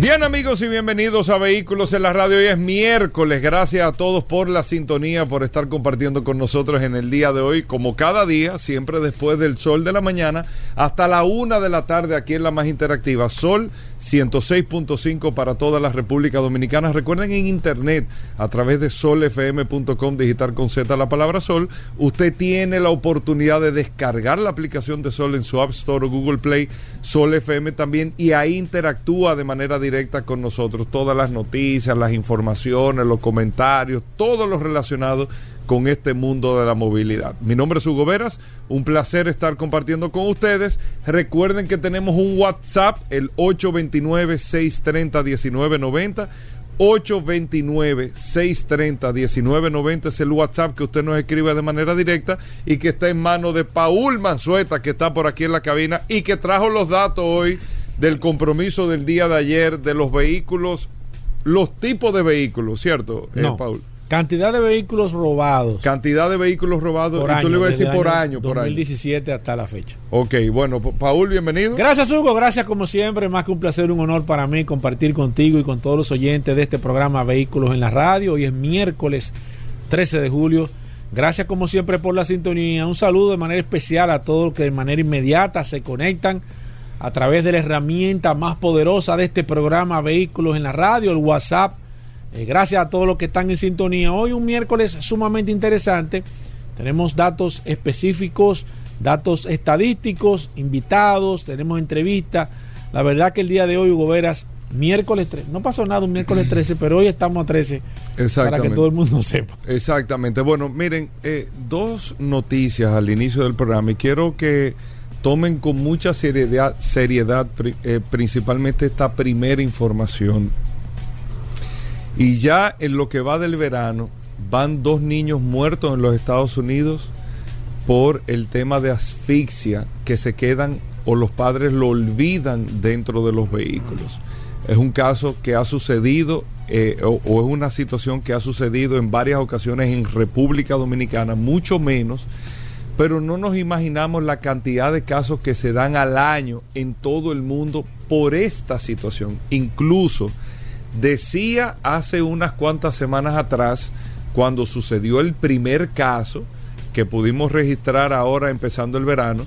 Bien amigos y bienvenidos a Vehículos en la Radio. Hoy es miércoles. Gracias a todos por la sintonía, por estar compartiendo con nosotros en el día de hoy. Como cada día, siempre después del sol de la mañana, hasta la una de la tarde aquí en la más interactiva. Sol 106.5 para toda la República Dominicana. Recuerden en internet, a través de solfm.com, digital con Z la palabra sol, usted tiene la oportunidad de descargar la aplicación de Sol en su App Store o Google Play, Sol FM también, y ahí interactúa de manera directa con nosotros. Todas las noticias, las informaciones, los comentarios, todo lo relacionado con este mundo de la movilidad. Mi nombre es Hugo Veras, un placer estar compartiendo con ustedes. Recuerden que tenemos un WhatsApp, el 829-630-1990. 829-630-1990 es el WhatsApp que usted nos escribe de manera directa y que está en manos de Paul Manzueta, que está por aquí en la cabina y que trajo los datos hoy del compromiso del día de ayer de los vehículos, los tipos de vehículos, ¿cierto, eh, Paul? Cantidad de vehículos robados. Cantidad de vehículos robados. Por y año, tú le ibas a decir por año año, por año. 2017 hasta la fecha. Ok, bueno, Pa- Paul, bienvenido. Gracias, Hugo. Gracias, como siempre. Más que un placer, un honor para mí compartir contigo y con todos los oyentes de este programa Vehículos en la Radio. Hoy es miércoles 13 de julio. Gracias, como siempre, por la sintonía. Un saludo de manera especial a todos los que de manera inmediata se conectan a través de la herramienta más poderosa de este programa Vehículos en la Radio, el WhatsApp. Eh, gracias a todos los que están en sintonía. Hoy un miércoles sumamente interesante. Tenemos datos específicos, datos estadísticos, invitados, tenemos entrevistas. La verdad que el día de hoy, Hugo Veras, miércoles 13, no pasó nada un miércoles 13, pero hoy estamos a 13 para que todo el mundo sepa. Exactamente. Bueno, miren, eh, dos noticias al inicio del programa y quiero que tomen con mucha seriedad, seriedad eh, principalmente esta primera información. Y ya en lo que va del verano, van dos niños muertos en los Estados Unidos por el tema de asfixia que se quedan o los padres lo olvidan dentro de los vehículos. Es un caso que ha sucedido eh, o, o es una situación que ha sucedido en varias ocasiones en República Dominicana, mucho menos, pero no nos imaginamos la cantidad de casos que se dan al año en todo el mundo por esta situación. Incluso decía hace unas cuantas semanas atrás, cuando sucedió el primer caso que pudimos registrar ahora empezando el verano,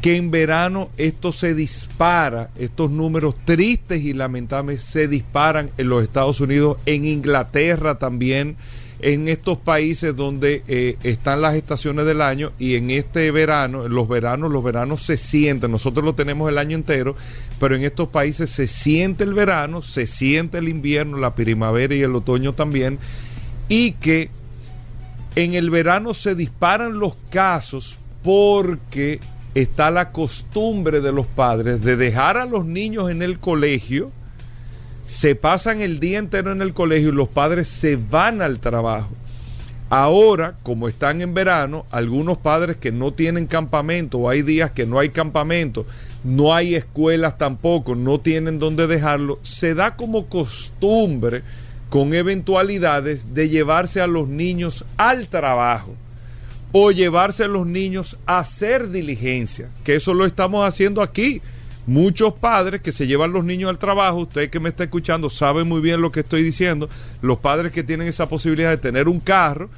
que en verano esto se dispara, estos números tristes y lamentables se disparan en los Estados Unidos, en Inglaterra también, en estos países donde eh, están las estaciones del año y en este verano, los veranos, los veranos se sienten, nosotros lo tenemos el año entero, pero en estos países se siente el verano, se siente el invierno, la primavera y el otoño también, y que en el verano se disparan los casos porque está la costumbre de los padres de dejar a los niños en el colegio, se pasan el día entero en el colegio y los padres se van al trabajo. Ahora, como están en verano, algunos padres que no tienen campamento, o hay días que no hay campamento, no hay escuelas tampoco, no tienen dónde dejarlo, se da como costumbre con eventualidades de llevarse a los niños al trabajo o llevarse a los niños a hacer diligencia, que eso lo estamos haciendo aquí. Muchos padres que se llevan los niños al trabajo, usted que me está escuchando sabe muy bien lo que estoy diciendo, los padres que tienen esa posibilidad de tener un carro,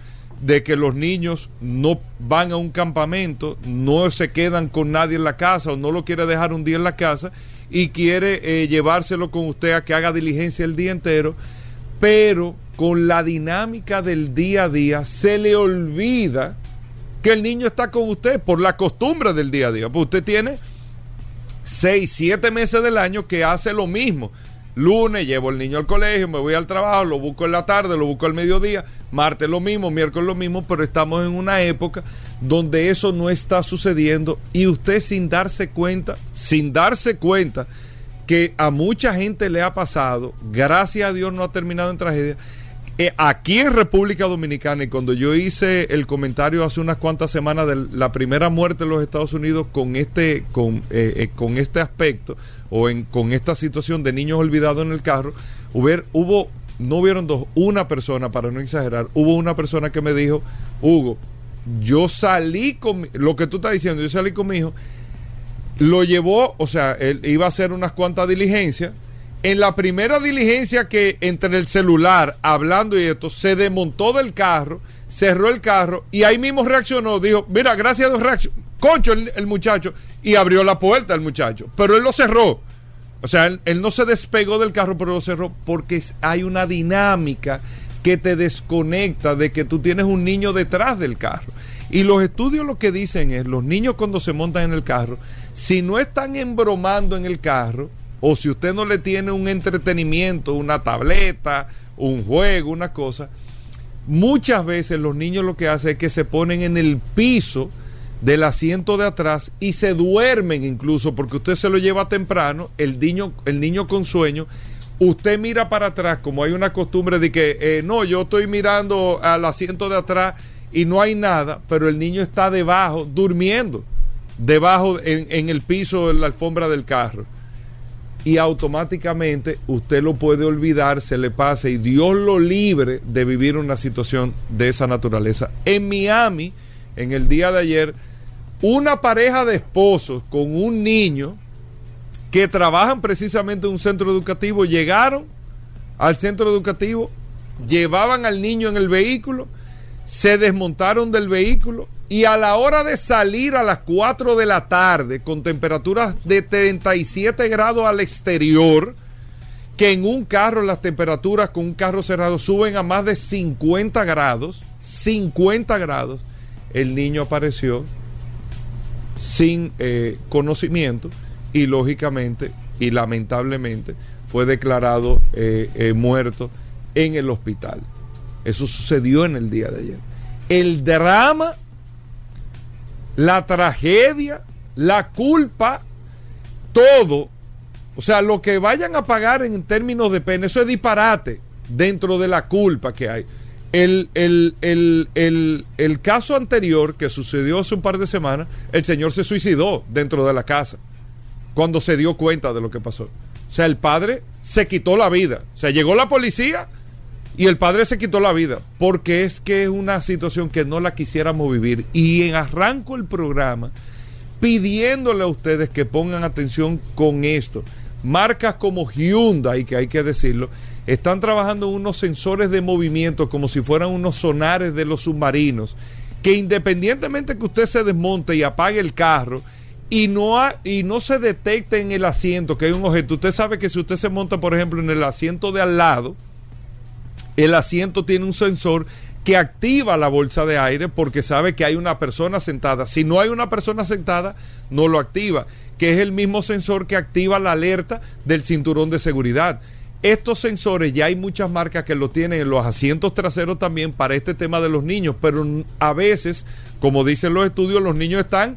de que los niños no van a un campamento, no se quedan con nadie en la casa o no lo quiere dejar un día en la casa y quiere eh, llevárselo con usted a que haga diligencia el día entero, pero con la dinámica del día a día se le olvida que el niño está con usted por la costumbre del día a día. Pues usted tiene seis, siete meses del año que hace lo mismo. Lunes llevo el niño al colegio, me voy al trabajo, lo busco en la tarde, lo busco al mediodía, martes lo mismo, miércoles lo mismo, pero estamos en una época donde eso no está sucediendo y usted sin darse cuenta, sin darse cuenta que a mucha gente le ha pasado, gracias a Dios no ha terminado en tragedia, eh, aquí en República Dominicana, y cuando yo hice el comentario hace unas cuantas semanas de la primera muerte en los Estados Unidos con este, con, eh, eh, con este aspecto, o en, con esta situación de niños olvidados en el carro, hubo, hubo, no hubieron dos, una persona, para no exagerar, hubo una persona que me dijo, Hugo, yo salí con, lo que tú estás diciendo, yo salí con mi hijo, lo llevó, o sea, él iba a hacer unas cuantas diligencias, en la primera diligencia que entre el celular, hablando y esto, se desmontó del carro, cerró el carro y ahí mismo reaccionó. Dijo, mira, gracias a Dios reaccionó. Concho el, muchacho y abrió la puerta el muchacho. Pero él lo cerró. O sea, él, él, no se despegó del carro, pero lo cerró porque hay una dinámica que te desconecta de que tú tienes un niño detrás del carro. Y los estudios lo que dicen es, los niños cuando se montan en el carro, si no están embromando en el carro, o si usted no le tiene un entretenimiento, una tableta, un juego, una cosa, muchas veces los niños lo que hacen es que se ponen en el piso del asiento de atrás y se duermen incluso porque usted se lo lleva temprano, el niño, el niño con sueño, usted mira para atrás como hay una costumbre de que eh, no, yo estoy mirando al asiento de atrás y no hay nada, pero el niño está debajo, durmiendo, debajo en, en el piso de la alfombra del carro y automáticamente usted lo puede olvidar, se le pasa y Dios lo libre de vivir una situación de esa naturaleza. En Miami, en el día de ayer, una pareja de esposos con un niño que trabajan precisamente en un centro educativo llegaron al centro educativo, llevaban al niño en el vehículo, se desmontaron del vehículo y a la hora de salir a las 4 de la tarde con temperaturas de 37 grados al exterior, que en un carro las temperaturas con un carro cerrado suben a más de 50 grados, 50 grados, el niño apareció sin eh, conocimiento y lógicamente y lamentablemente fue declarado eh, eh, muerto en el hospital. Eso sucedió en el día de ayer. El drama la tragedia, la culpa, todo. O sea, lo que vayan a pagar en términos de pena, eso es disparate dentro de la culpa que hay. El, el, el, el, caso anterior que sucedió hace un par de semanas, el señor se suicidó dentro de la casa cuando se dio cuenta de lo que pasó. O sea, el padre se quitó la vida. O sea, llegó la policía y el padre se quitó la vida porque es que es una situación que no la quisiéramos vivir. Y en arranco el programa pidiéndole a ustedes que pongan atención con esto. Marcas como Hyundai, que hay que decirlo, están trabajando unos sensores de movimiento como si fueran unos sonares de los submarinos, que independientemente que usted se desmonte y apague el carro, y no, y no se detecte en el asiento que hay un objeto. Usted sabe que si usted se monta, por ejemplo, en el asiento de al lado, el asiento tiene un sensor que activa la bolsa de aire porque sabe que hay una persona sentada. Si no hay una persona sentada, no lo activa, que es el mismo sensor que activa la alerta del cinturón de seguridad. Estos sensores ya hay muchas marcas que lo tienen en los asientos traseros también para este tema de los niños, pero a veces, como dicen los estudios, los niños están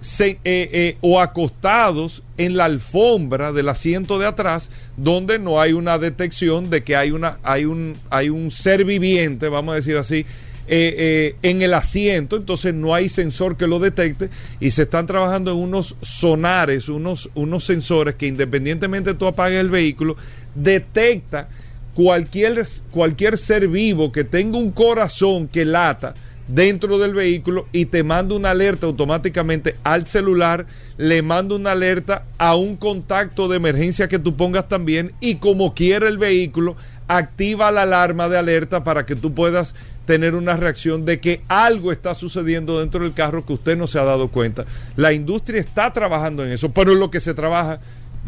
se, eh, eh, o acostados en la alfombra del asiento de atrás donde no hay una detección de que hay una hay un hay un ser viviente vamos a decir así eh, en el asiento. Entonces no hay sensor que lo detecte y se están trabajando en unos sonares unos unos sensores que independientemente tú apagues el vehículo detecta cualquier cualquier ser vivo que tenga un corazón que lata dentro del vehículo y te manda una alerta automáticamente al celular, le manda una alerta a un contacto de emergencia que tú pongas también y como quiera el vehículo, activa la alarma de alerta para que tú puedas tener una reacción de que algo está sucediendo dentro del carro que usted no se ha dado cuenta. La industria está trabajando en eso, pero en lo que se trabaja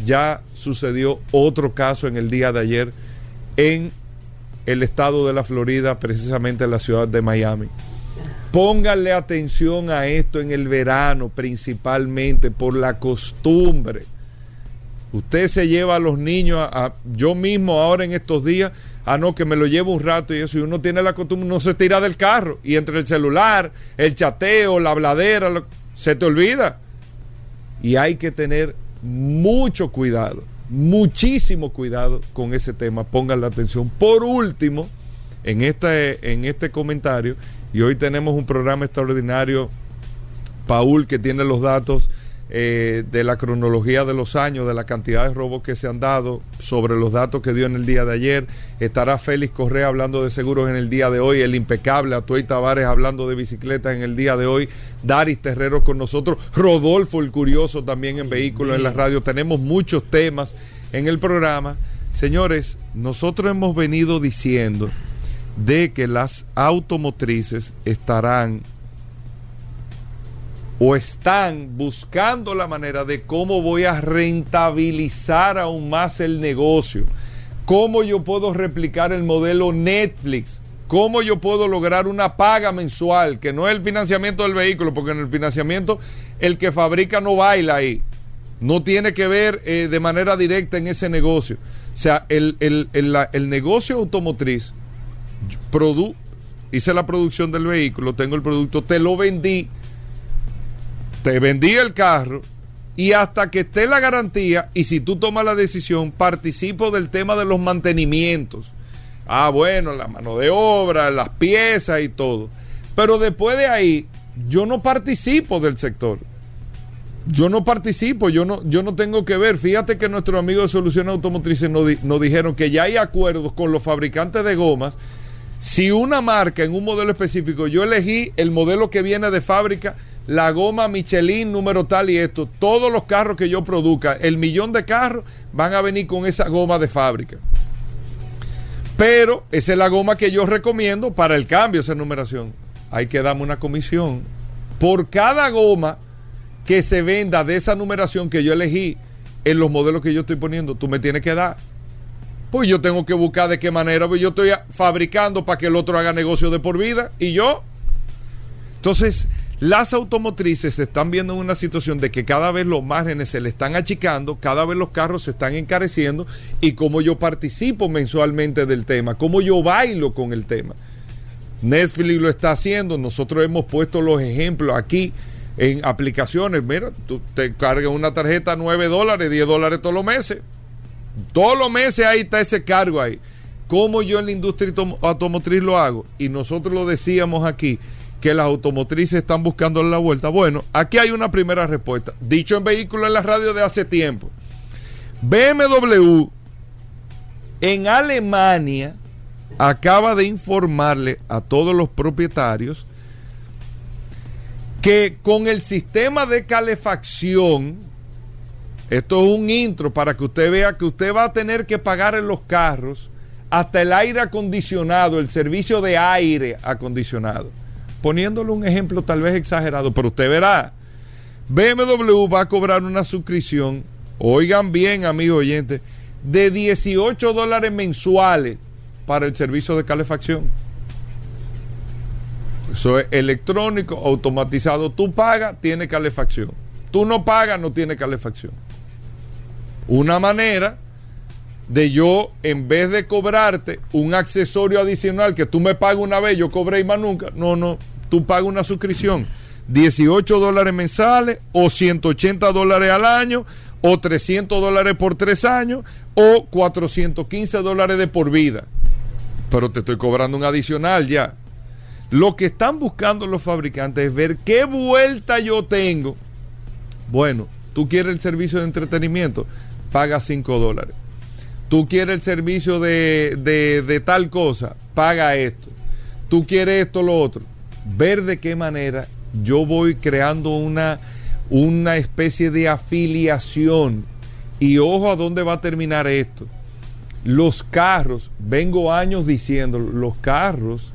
ya sucedió otro caso en el día de ayer en el estado de la Florida, precisamente en la ciudad de Miami. Pónganle atención a esto en el verano principalmente por la costumbre. Usted se lleva a los niños, a, yo mismo ahora en estos días, a no, que me lo llevo un rato y eso, y uno tiene la costumbre, no se tira del carro, y entre el celular, el chateo, la habladera, se te olvida. Y hay que tener mucho cuidado, muchísimo cuidado con ese tema, pongan la atención. Por último, en en este comentario, y hoy tenemos un programa extraordinario, Paul, que tiene los datos eh, de la cronología de los años, de la cantidad de robos que se han dado, sobre los datos que dio en el día de ayer. Estará Félix Correa hablando de seguros en el día de hoy, el impecable Atuey Tavares hablando de bicicletas en el día de hoy, Daris Terrero con nosotros, Rodolfo el Curioso también en vehículos en la radio. Tenemos muchos temas en el programa. Señores, nosotros hemos venido diciendo de que las automotrices estarán o están buscando la manera de cómo voy a rentabilizar aún más el negocio, cómo yo puedo replicar el modelo Netflix, cómo yo puedo lograr una paga mensual, que no es el financiamiento del vehículo, porque en el financiamiento el que fabrica no baila ahí, no tiene que ver eh, de manera directa en ese negocio. O sea, el, el negocio automotriz, hice la producción del vehículo, tengo el producto, te lo vendí te vendí el carro y hasta que esté la garantía y si tú tomas la decisión, participo del tema de los mantenimientos. Ah, bueno, la mano de obra, las piezas y todo. Pero después de ahí, yo no participo del sector. Yo no participo, yo no, yo no tengo que ver. Fíjate que nuestros amigos de Soluciones Automotrices nos dijeron que ya hay acuerdos con los fabricantes de gomas. Si una marca en un modelo específico, yo elegí el modelo que viene de fábrica, la goma Michelin número tal y esto, todos los carros que yo produzca, el millón de carros van a venir con esa goma de fábrica. Pero esa es la goma que yo recomiendo para el cambio, esa numeración. Hay que darme una comisión. Por cada goma que se venda de esa numeración que yo elegí en los modelos que yo estoy poniendo, tú me tienes que dar. Pues yo tengo que buscar de qué manera, pues yo estoy fabricando para que el otro haga negocio de por vida y yo. Entonces, las automotrices se están viendo en una situación de que cada vez los márgenes se le están achicando, cada vez los carros se están encareciendo y como yo participo mensualmente del tema, como yo bailo con el tema. Netflix lo está haciendo, nosotros hemos puesto los ejemplos aquí en aplicaciones. Mira, tú te cargas una tarjeta 9 dólares, 10 dólares todos los meses. Todos los meses ahí está ese cargo ahí. ¿Cómo yo en la industria automotriz lo hago? Y nosotros lo decíamos aquí que las automotrices están buscando la vuelta? Bueno, aquí hay una primera respuesta. Dicho en vehículo en la radio de hace tiempo. BMW en Alemania acaba de informarle a todos los propietarios que con el sistema de calefacción, esto es un intro para que usted vea que usted va a tener que pagar en los carros hasta el aire acondicionado, el servicio de aire acondicionado poniéndole un ejemplo tal vez exagerado, pero usted verá, BMW va a cobrar una suscripción, oigan bien amigos oyentes, de 18 dólares mensuales para el servicio de calefacción. Eso es electrónico, automatizado. Tú pagas, tiene calefacción. Tú no pagas, no tiene calefacción. Una manera de yo, en vez de cobrarte un accesorio adicional que tú me pagas una vez, yo cobré y más nunca. No, no, tú pagas una suscripción, 18 dólares mensuales o 180 dólares al año o 300 dólares por tres años o 415 dólares de por vida. Pero te estoy cobrando un adicional ya. Lo que están buscando los fabricantes es ver qué vuelta yo tengo. Bueno, tú quieres el servicio de entretenimiento, paga 5 dólares. Tú quieres el servicio de, de, de tal cosa, paga esto. Tú quieres esto, lo otro ver de qué manera yo voy creando una, una especie de afiliación. Y ojo a dónde va a terminar esto. Los carros, vengo años diciendo, los carros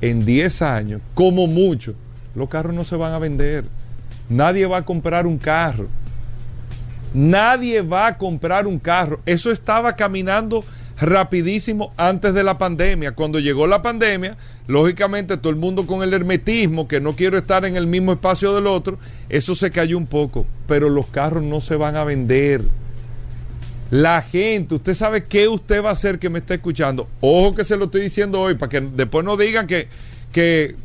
en 10 años, como mucho, los carros no se van a vender. Nadie va a comprar un carro. Nadie va a comprar un carro. Eso estaba caminando rapidísimo antes de la pandemia. Cuando llegó la pandemia, lógicamente todo el mundo con el hermetismo, que no quiero estar en el mismo espacio del otro, eso se cayó un poco, pero los carros no se van a vender. La gente, usted sabe qué usted va a hacer que me está escuchando. Ojo que se lo estoy diciendo hoy para que después no digan que, que.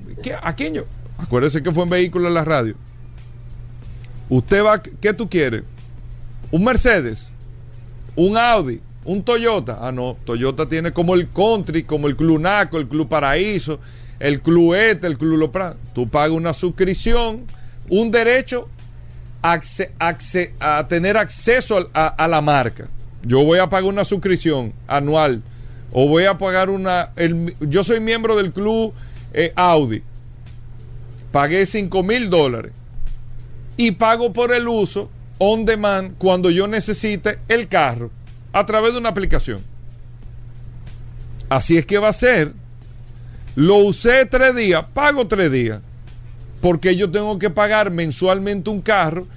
Acuérdese que fue en vehículo en la radio. Usted va, ¿qué tú quieres? ¿Un Mercedes? ¿Un Audi? ¿Un Toyota? Ah, no, Toyota tiene como el Country, como el Club Naco, el Club Paraíso, el Club Este, el Club Lopra. Tú pagas una suscripción, un derecho a tener acceso a, la marca. Yo voy a pagar una suscripción anual o voy a pagar una... yo soy miembro del club eh, Audi. Pagué 5 mil dólares y pago por el uso on demand cuando yo necesite el carro a través de una aplicación. Así es que va a ser. Lo usé tres días, pago tres días porque yo tengo que pagar mensualmente un carro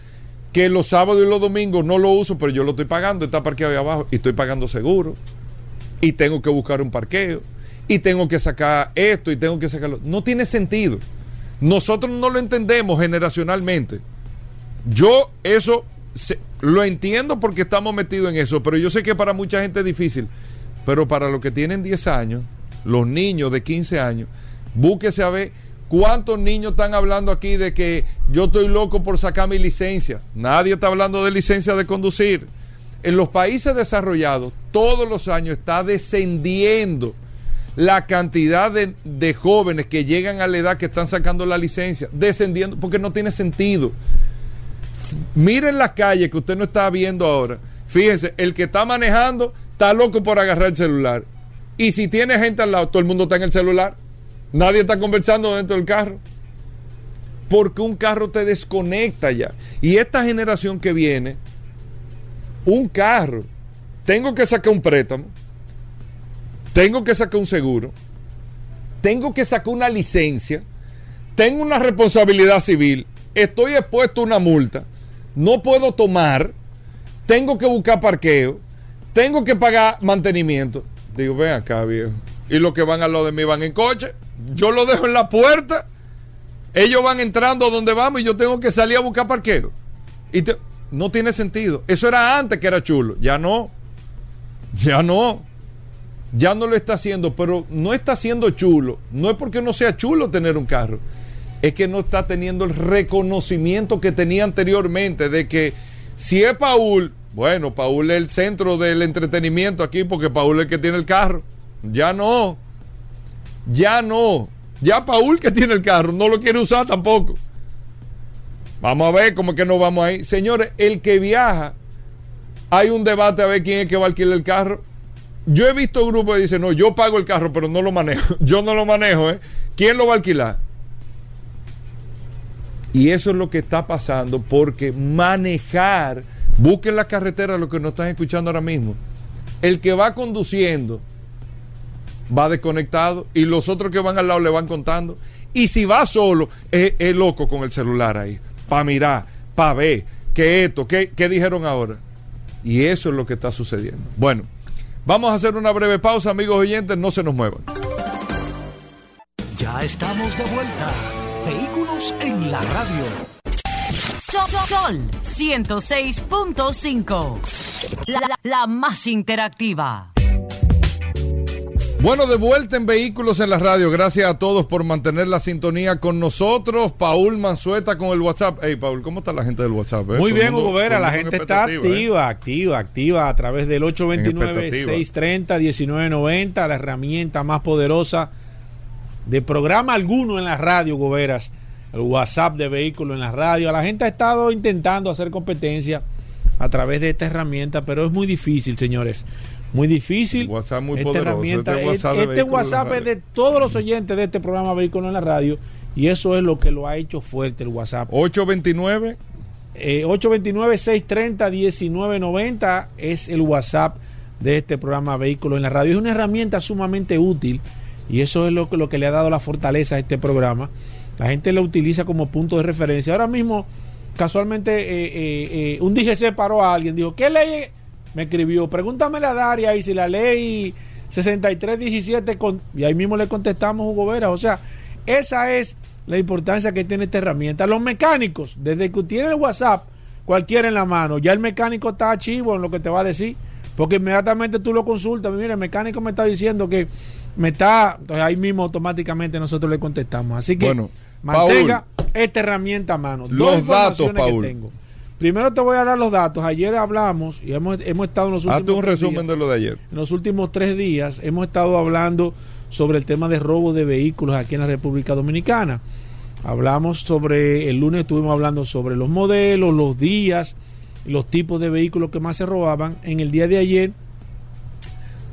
que los sábados y los domingos no lo uso, pero yo lo estoy pagando, está parqueado ahí abajo y estoy pagando seguro. Y tengo que buscar un parqueo. Y tengo que sacar esto y tengo que sacarlo. No tiene sentido. Nosotros no lo entendemos generacionalmente. Yo eso lo entiendo porque estamos metidos en eso, pero yo sé que para mucha gente es difícil. Pero para los que tienen 10 años, los niños de 15 años, búsquese a ver ¿Cuántos niños están hablando aquí de que yo estoy loco por sacar mi licencia? Nadie está hablando de licencia de conducir. En los países desarrollados, todos los años está descendiendo la cantidad de, jóvenes que llegan a la edad que están sacando la licencia, descendiendo, porque no tiene sentido. Miren la calle que usted no está viendo ahora. Fíjense, el que está manejando está loco por agarrar el celular. Y si tiene gente al lado, todo el mundo está en el celular. Nadie está conversando dentro del carro. Porque un carro te desconecta ya. Y esta generación que viene, un carro, tengo que sacar un préstamo, tengo que sacar un seguro, tengo que sacar una licencia, tengo una responsabilidad civil, estoy expuesto a una multa, no puedo tomar, tengo que buscar parqueo, tengo que pagar mantenimiento. Digo, ven acá, viejo. Y los que van a lo de mí van en coche yo lo dejo en la puerta, ellos van entrando donde vamos y yo tengo que salir a buscar parqueo. Y no tiene sentido. Eso era antes que era chulo, ya no. Ya no. Ya no lo está haciendo, pero no está siendo chulo. No es porque no sea chulo tener un carro. Es que no está teniendo el reconocimiento que tenía anteriormente de que si es Paul, bueno, Paul es el centro del entretenimiento aquí porque Paul es el que tiene el carro. Ya no. Ya no. Ya Paul que tiene el carro no lo quiere usar tampoco. Vamos a ver cómo es que nos vamos ahí. Señores, el que viaja, hay un debate a ver quién es que va a alquilar el carro. Yo he visto grupos que dicen, no, yo pago el carro, pero no lo manejo. Yo no lo manejo, ¿eh? ¿Quién lo va a alquilar? Y eso es lo que está pasando porque manejar, busquen la carretera, lo que nos están escuchando ahora mismo. El que va conduciendo, va desconectado y los otros que van al lado le van contando. Y si va solo, es, loco con el celular ahí, para mirar, para ver, que esto, ¿qué, ¿qué dijeron ahora? Y eso es lo que está sucediendo. Bueno, vamos a hacer una breve pausa, amigos oyentes, no se nos muevan. Ya estamos de vuelta. Vehículos en la radio. Sol, Sol 106.5. la más interactiva. Bueno, de vuelta en Vehículos en la Radio. Gracias a todos por mantener la sintonía con nosotros. Paul Manzueta con el WhatsApp. Hey, Paul, ¿cómo está la gente del WhatsApp? Eh? Muy bien, Hugo Vera. La gente está ¿eh? activa, activa, activa a través del 829-630-1990, la herramienta más poderosa de programa alguno en la radio, Hugo Veras. El WhatsApp de Vehículos en la Radio. La gente ha estado intentando hacer competencia a través de esta herramienta, pero es muy difícil, señores muy difícil. WhatsApp muy esta poderoso. Herramienta, este WhatsApp, este WhatsApp es de todos los oyentes de este programa Vehículo en la Radio y eso es lo que lo ha hecho fuerte el WhatsApp. 829 eh, 829-630-1990 es el WhatsApp de este programa Vehículos en la Radio. Es una herramienta sumamente útil y eso es lo, lo que le ha dado la fortaleza a este programa. La gente lo utiliza como punto de referencia. Ahora mismo, casualmente, eh, eh, eh un DGC paró a alguien, dijo, ¿qué ley me escribió, pregúntame la Daria y si la ley 6317 con, y ahí mismo le contestamos Hugo Vera, o sea, esa es la importancia que tiene esta herramienta. Los mecánicos, desde que tiene el WhatsApp, cualquiera en la mano, ya el mecánico está chivo en lo que te va a decir. Porque inmediatamente tú lo consultas, mira, el mecánico me está diciendo que me está, entonces ahí mismo automáticamente nosotros le contestamos. Así que Bueno, mantenga esta herramienta a mano. Dos Los datos, informaciones que Paul. tengo. Primero te voy a dar los datos. Ayer hablamos y hemos, hemos estado en los últimos Hazte un resumen días- de lo de ayer. en los últimos tres días hemos estado hablando sobre el tema de robo de vehículos aquí en la República Dominicana. Hablamos sobre, el lunes estuvimos hablando sobre los modelos, los días, los tipos de vehículos que más se robaban. En el día de ayer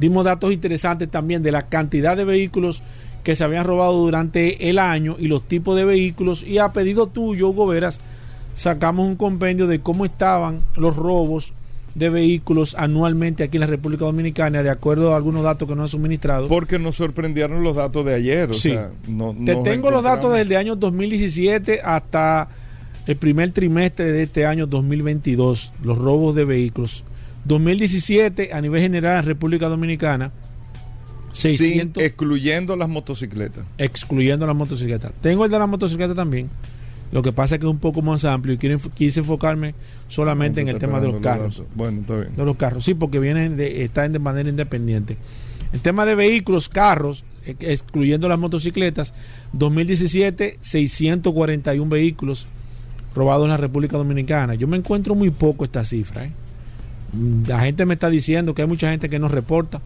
dimos datos interesantes también de la cantidad de vehículos que se habían robado durante el año y los tipos de vehículos. Y a pedido tuyo, Hugo Veras, sacamos un compendio de cómo estaban los robos de vehículos anualmente aquí en la República Dominicana, de acuerdo a algunos datos que nos han suministrado. Porque nos sorprendieron los datos de ayer. O Sí. sea, no, Te tengo los datos desde el año 2017 hasta el primer trimestre de este año 2022, los robos de vehículos. 2017 a nivel general en República Dominicana, Sin- 600, excluyendo las motocicletas. excluyendo las motocicletas. Tengo el de la motocicleta también. Lo que pasa es que es un poco más amplio y quiero quise enfocarme solamente en el tema de los carros. Bueno, está bien. De los carros, sí, porque vienen de, están de manera independiente. El tema de vehículos, carros, eh, excluyendo las motocicletas, 2017, 641 vehículos robados en la República Dominicana. Yo me encuentro muy poco esta cifra. ¿eh? La gente me está diciendo que hay mucha gente que no reporta.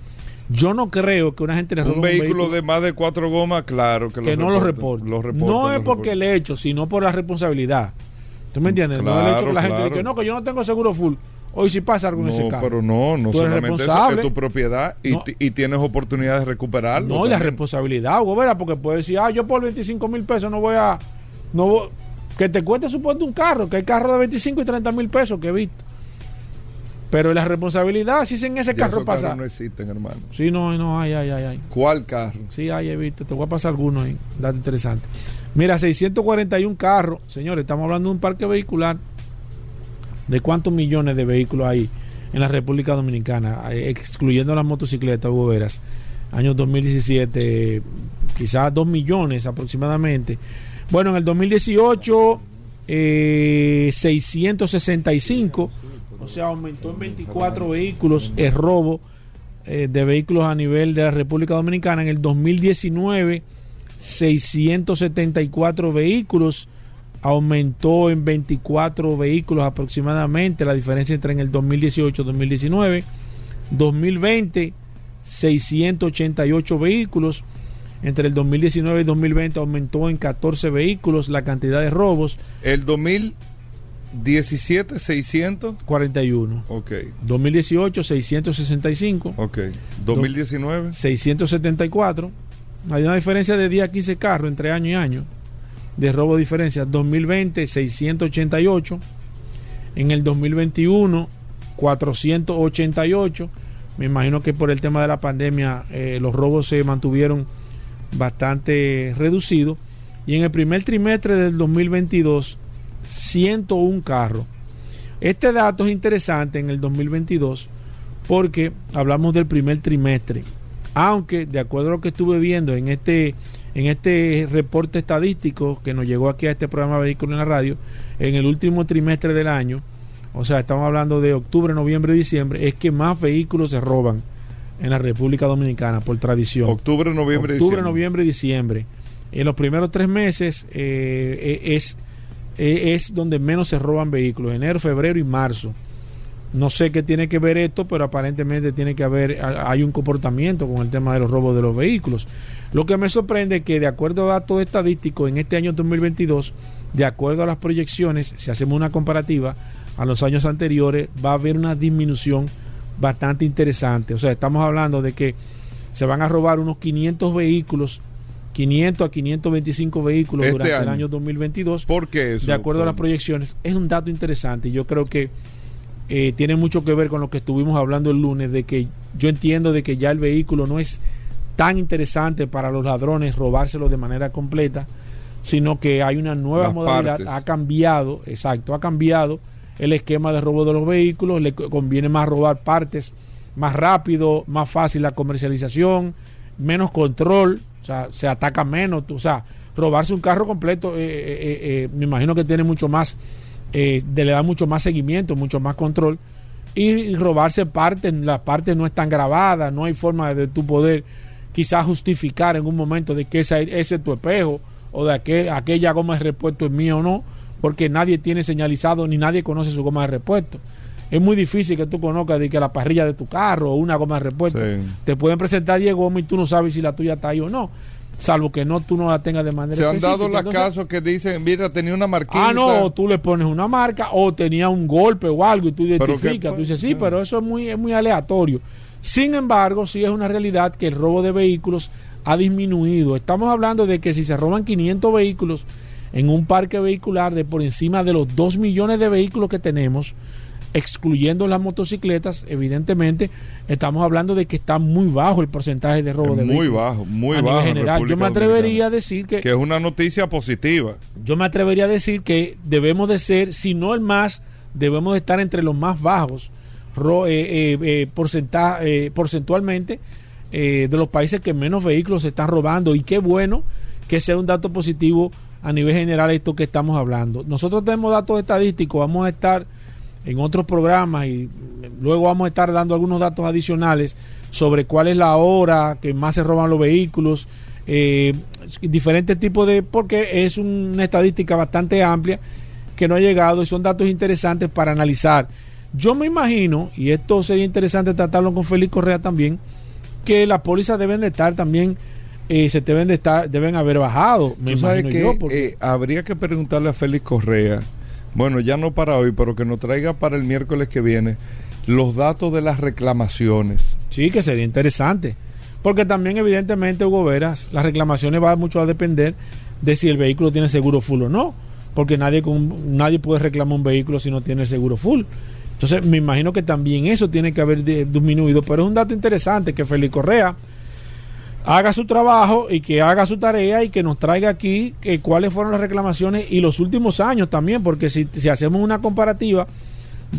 Yo no creo que una gente le robe Un vehículo de más de cuatro gomas, claro que, que no lo reporta. No es lo porque el hecho, sino por la responsabilidad. ¿Tú me entiendes? no es el hecho que la Claro, gente dice claro. que no, que yo no tengo seguro full. Hoy si pasa algo en ese No, carro. pero no, no solamente eso, es tu propiedad y, No. y tienes oportunidad de recuperarlo. No, y la también. responsabilidad, Hugo Vera, porque puedes decir, ah, yo por 25 mil pesos no voy a. no voy- Que te cueste, suponte, un carro, que hay carros de 25 y 30 mil pesos que he visto. Pero la responsabilidad, si en ese Ya carro pasa. carros no existen, hermano. Sí, no, no, hay, hay, hay. ¿Cuál carro? Sí, hay, he visto. Te voy a pasar algunos ahí. Dato interesante. Mira, 641 carros. Señores, estamos hablando de un parque vehicular. ¿De cuántos millones de vehículos hay en la República Dominicana? Eh, Excluyendo las motocicletas, Hugo Veras. Año 2017, quizás 2 millones aproximadamente. Bueno, en el 2018, eh, 665. O sea, aumentó en 24 vehículos el robo eh, de vehículos a nivel de la República Dominicana. En el 2019, 674 vehículos, aumentó en 24 vehículos aproximadamente, la diferencia entre en el 2018 y 2019. 2020, 688 vehículos. Entre el 2019 y 2020 aumentó en 14 vehículos la cantidad de robos, El 2017, 600. 41. Ok, 2018, 665. ok. 2019. 674. Hay una diferencia de 10 a 15 carros entre año y año de robo de diferencia. 2020, 688. En el 2021, 488. Me imagino que por el tema de la pandemia eh, los robos se mantuvieron bastante reducidos. Y en el primer trimestre del 2022, 101 carros. Este dato es interesante en el 2022 porque hablamos del primer trimestre. Aunque, de acuerdo a lo que estuve viendo en este, en este reporte estadístico que nos llegó aquí a este programa Vehículo en la Radio, en el último trimestre del año, o sea, estamos hablando de octubre, noviembre y diciembre, es que más vehículos se roban en la República Dominicana por tradición. Octubre, noviembre, Octubre, diciembre. noviembre y diciembre. En los primeros tres meses eh, eh, es, eh, es donde menos se roban vehículos, enero, febrero y marzo. No sé qué tiene que ver esto, pero aparentemente tiene que haber, hay un comportamiento con el tema de los robos de los vehículos. Lo que me sorprende es que de acuerdo a datos estadísticos en este año 2022, de acuerdo a las proyecciones, si hacemos una comparativa a los años anteriores, va a haber una disminución bastante interesante. O sea, estamos hablando de que se van a robar unos 500 vehículos, 500 a 525 vehículos Este durante el año. año 2022 ¿Por qué eso? de acuerdo a las proyecciones, es un dato interesante yo creo que eh, tiene mucho que ver con lo que estuvimos hablando el lunes, de que yo entiendo de que ya el vehículo no es tan interesante para los ladrones robárselo de manera completa, sino que hay una nueva Las modalidad, partes. ha cambiado, exacto, ha cambiado el esquema de robo de los vehículos, le co- conviene más robar partes más rápido, más fácil la comercialización, menos control, sea, se ataca menos, o sea, robarse un carro completo, eh, eh, eh, eh, me imagino que tiene mucho más, eh, de- le da mucho más seguimiento, mucho más control, y robarse partes, las partes no están grabadas, no hay forma de tu poder quizás justificar en un momento de que ese, ese es tu espejo o de aquel, aquella goma de repuesto es mía o no, porque nadie tiene señalizado ni nadie conoce su goma de repuesto. Es muy difícil que tú conozcas de que la parrilla de tu carro o una goma de repuesto. Sí. Te pueden presentar 10 gomas y tú no sabes si la tuya está ahí o no, salvo que no tú no la tengas de manera Se han dado los casos que dicen, mira, tenía una marquita. Ah, no, tú le pones una marca o tenía un golpe o algo y tú identificas. Tú dices, sí, sí. pero eso es muy, es muy aleatorio. Sin embargo, sí es una realidad que el robo de vehículos ha disminuido. Estamos hablando de que si se roban 500 vehículos en un parque vehicular de por encima de los 2 millones de vehículos que tenemos, excluyendo las motocicletas, evidentemente, estamos hablando de que está muy bajo el porcentaje de robo de muy vehículos. bajo, muy a nivel bajo. en general. Yo me atrevería Dominicana. a decir que que es una noticia positiva. yo me atrevería a decir que debemos de ser, si no el más, debemos de estar entre los más bajos ro- eh, eh, eh, porcenta- eh, porcentualmente eh, de los países que menos vehículos se están robando y qué bueno que sea un dato positivo a nivel general esto que estamos hablando. Nosotros tenemos datos estadísticos, vamos a estar en otros programas y luego vamos a estar dando algunos datos adicionales sobre cuál es la hora que más se roban los vehículos, eh, diferentes tipos de, porque es una estadística bastante amplia que no ha llegado y son datos interesantes para analizar. Yo me imagino, y esto sería interesante tratarlo con Félix Correa también, que las pólizas deben de estar también, eh, se deben de estar, deben haber bajado, me Tú sabes imagino que yo, porque- eh, habría que preguntarle a Félix Correa, bueno, ya no para hoy, pero que nos traiga para el miércoles que viene los datos de las reclamaciones. Sí, que sería interesante. Porque también, evidentemente, Hugo Veras, las reclamaciones van mucho a depender de si el vehículo tiene seguro full o no. Porque nadie, con, nadie puede reclamar un vehículo si no tiene el seguro full. Entonces, me imagino que también eso tiene que haber disminuido. Pero es un dato interesante que Félix Correa haga su trabajo y que haga su tarea y que nos traiga aquí que, cuáles fueron las reclamaciones y los últimos años también. Porque si, si hacemos una comparativa,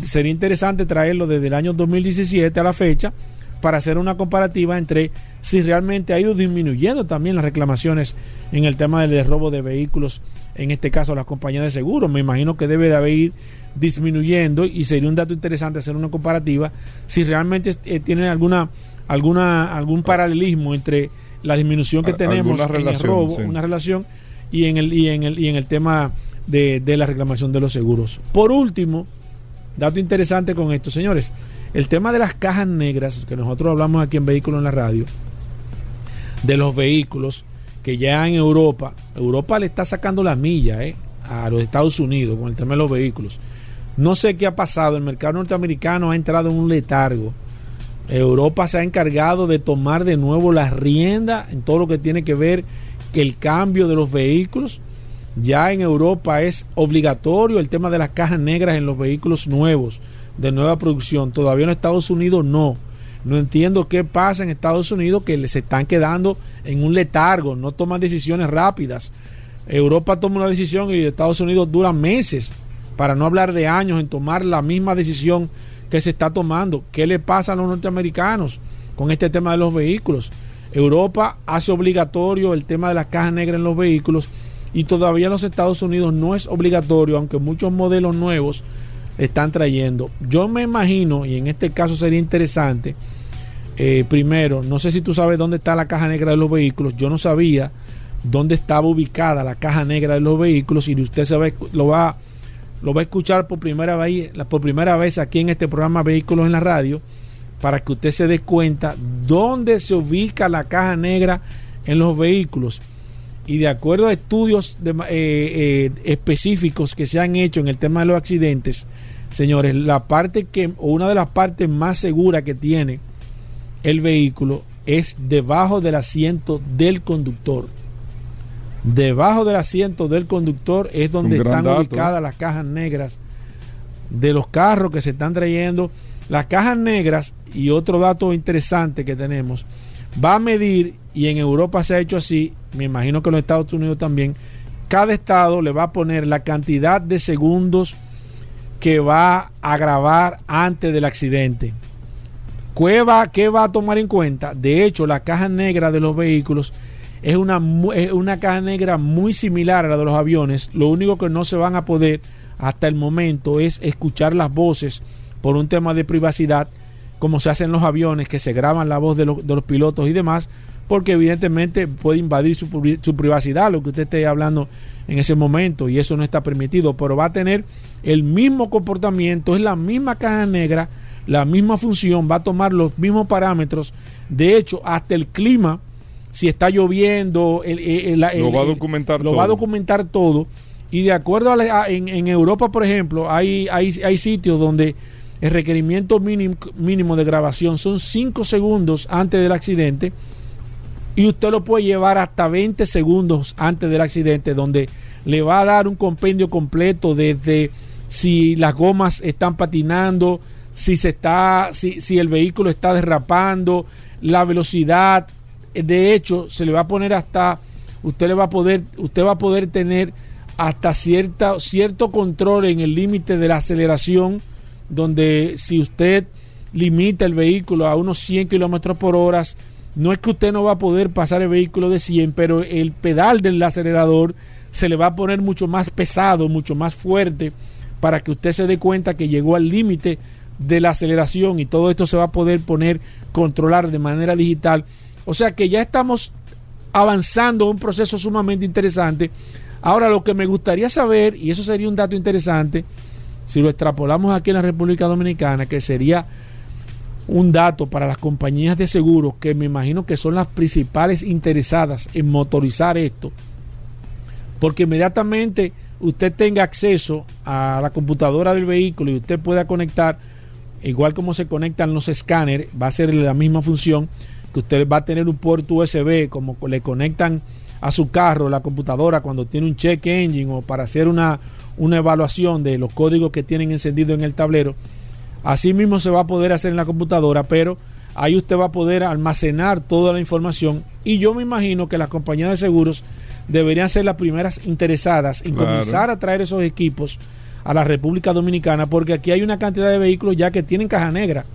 sería interesante traerlo desde el año 2017 a la fecha para hacer una comparativa entre si realmente ha ido disminuyendo también las reclamaciones en el tema del robo de vehículos, en este caso las compañías de seguros. Me imagino que debe de haber ir disminuyendo y sería un dato interesante hacer una comparativa si realmente eh, tienen alguna alguna algún paralelismo entre la disminución que tenemos en el robo, sí. una relación y en el y en el y en el tema de, de la reclamación de los seguros. Por último, dato interesante con esto, señores. El tema de las cajas negras, que nosotros hablamos aquí en Vehículos en la Radio, de los vehículos que ya en Europa, Europa le está sacando la milla eh, a los Estados Unidos con el tema de los vehículos. No sé qué ha pasado, el mercado norteamericano ha entrado en un letargo. Europa se ha encargado de tomar de nuevo la rienda en todo lo que tiene que ver que el cambio de los vehículos. Ya en Europa es obligatorio el tema de las cajas negras en los vehículos nuevos, de nueva producción. Todavía en Estados Unidos no. No entiendo qué pasa en Estados Unidos que se están quedando en un letargo, no toman decisiones rápidas. Europa toma una decisión y Estados Unidos dura meses, para no hablar de años, en tomar la misma decisión que se está tomando. ¿Qué le pasa a los norteamericanos con este tema de los vehículos? Europa hace obligatorio el tema de las cajas negras en los vehículos y todavía en los Estados Unidos no es obligatorio, aunque muchos modelos nuevos están trayendo. Yo me imagino, y en este caso sería interesante, eh, primero, no sé si tú sabes dónde está la caja negra de los vehículos, yo no sabía dónde estaba ubicada la caja negra de los vehículos y usted se va, lo va lo va a escuchar por primera vez por primera vez aquí en este programa Vehículos en la Radio para que usted se dé cuenta dónde se ubica la caja negra en los vehículos. Y de acuerdo a estudios eh, eh, específicos que se han hecho en el tema de los accidentes señores la parte que o una de las partes más seguras que tiene el vehículo es debajo del asiento del conductor Debajo del asiento del conductor es donde están dato. ubicadas las cajas negras de los carros que se están trayendo. Las cajas negras, y otro dato interesante que tenemos, va a medir, y en Europa se ha hecho así, me imagino que en los Estados Unidos también, cada estado le va a poner la cantidad de segundos que va a grabar antes del accidente. ¿Qué va, qué va a tomar en cuenta? De hecho, la caja negra de los vehículos es una, es una caja negra muy similar a la de los aviones. Lo único que no se van a poder hasta el momento es escuchar las voces por un tema de privacidad, como se hace en los aviones, que se graban la voz de los, de los pilotos y demás, porque evidentemente puede invadir su, su privacidad, lo que usted esté hablando en ese momento, y eso no está permitido, pero va a tener el mismo comportamiento, es la misma caja negra, la misma función, va a tomar los mismos parámetros, de hecho, hasta el clima, si está lloviendo, el- el- el- Lo va a documentar lo va a todo. documentar todo. Y de acuerdo a, la- a- en, en Europa, por ejemplo, hay, hay, hay sitios donde el requerimiento mínimo, mínimo de grabación son 5 segundos antes del accidente y usted lo puede llevar hasta 20 segundos antes del accidente, donde le va a dar un compendio completo desde si las gomas están patinando, si se está, si, si el vehículo está derrapando, la velocidad. De hecho, se le va a poner hasta, usted le va a poder, usted va a poder tener hasta cierta, cierto control en el límite de la aceleración, donde si usted limita el vehículo a unos 100 kilómetros por hora, no es que usted no va a poder pasar el vehículo de 100, pero el pedal del acelerador se le va a poner mucho más pesado, mucho más fuerte, para que usted se dé cuenta que llegó al límite de la aceleración y todo esto se va a poder poner, controlar de manera digital. O sea que ya estamos avanzando un proceso sumamente interesante. Ahora lo que me gustaría saber, y eso sería un dato interesante, si lo extrapolamos aquí en la República Dominicana, que sería un dato para las compañías de seguros, que me imagino que son las principales interesadas en motorizar esto, porque inmediatamente usted tenga acceso a la computadora del vehículo y usted pueda conectar, igual como se conectan los escáneres, va a ser la misma función, que usted va a tener un puerto USB, como le conectan a su carro la computadora cuando tiene un check engine o para hacer una, una evaluación de los códigos que tienen encendido en el tablero. Así mismo se va a poder hacer en la computadora, pero ahí usted va a poder almacenar toda la información y yo me imagino que las compañías de seguros deberían ser las primeras interesadas en Claro. comenzar a traer esos equipos a la República Dominicana porque aquí hay una cantidad de vehículos ya que tienen caja negra.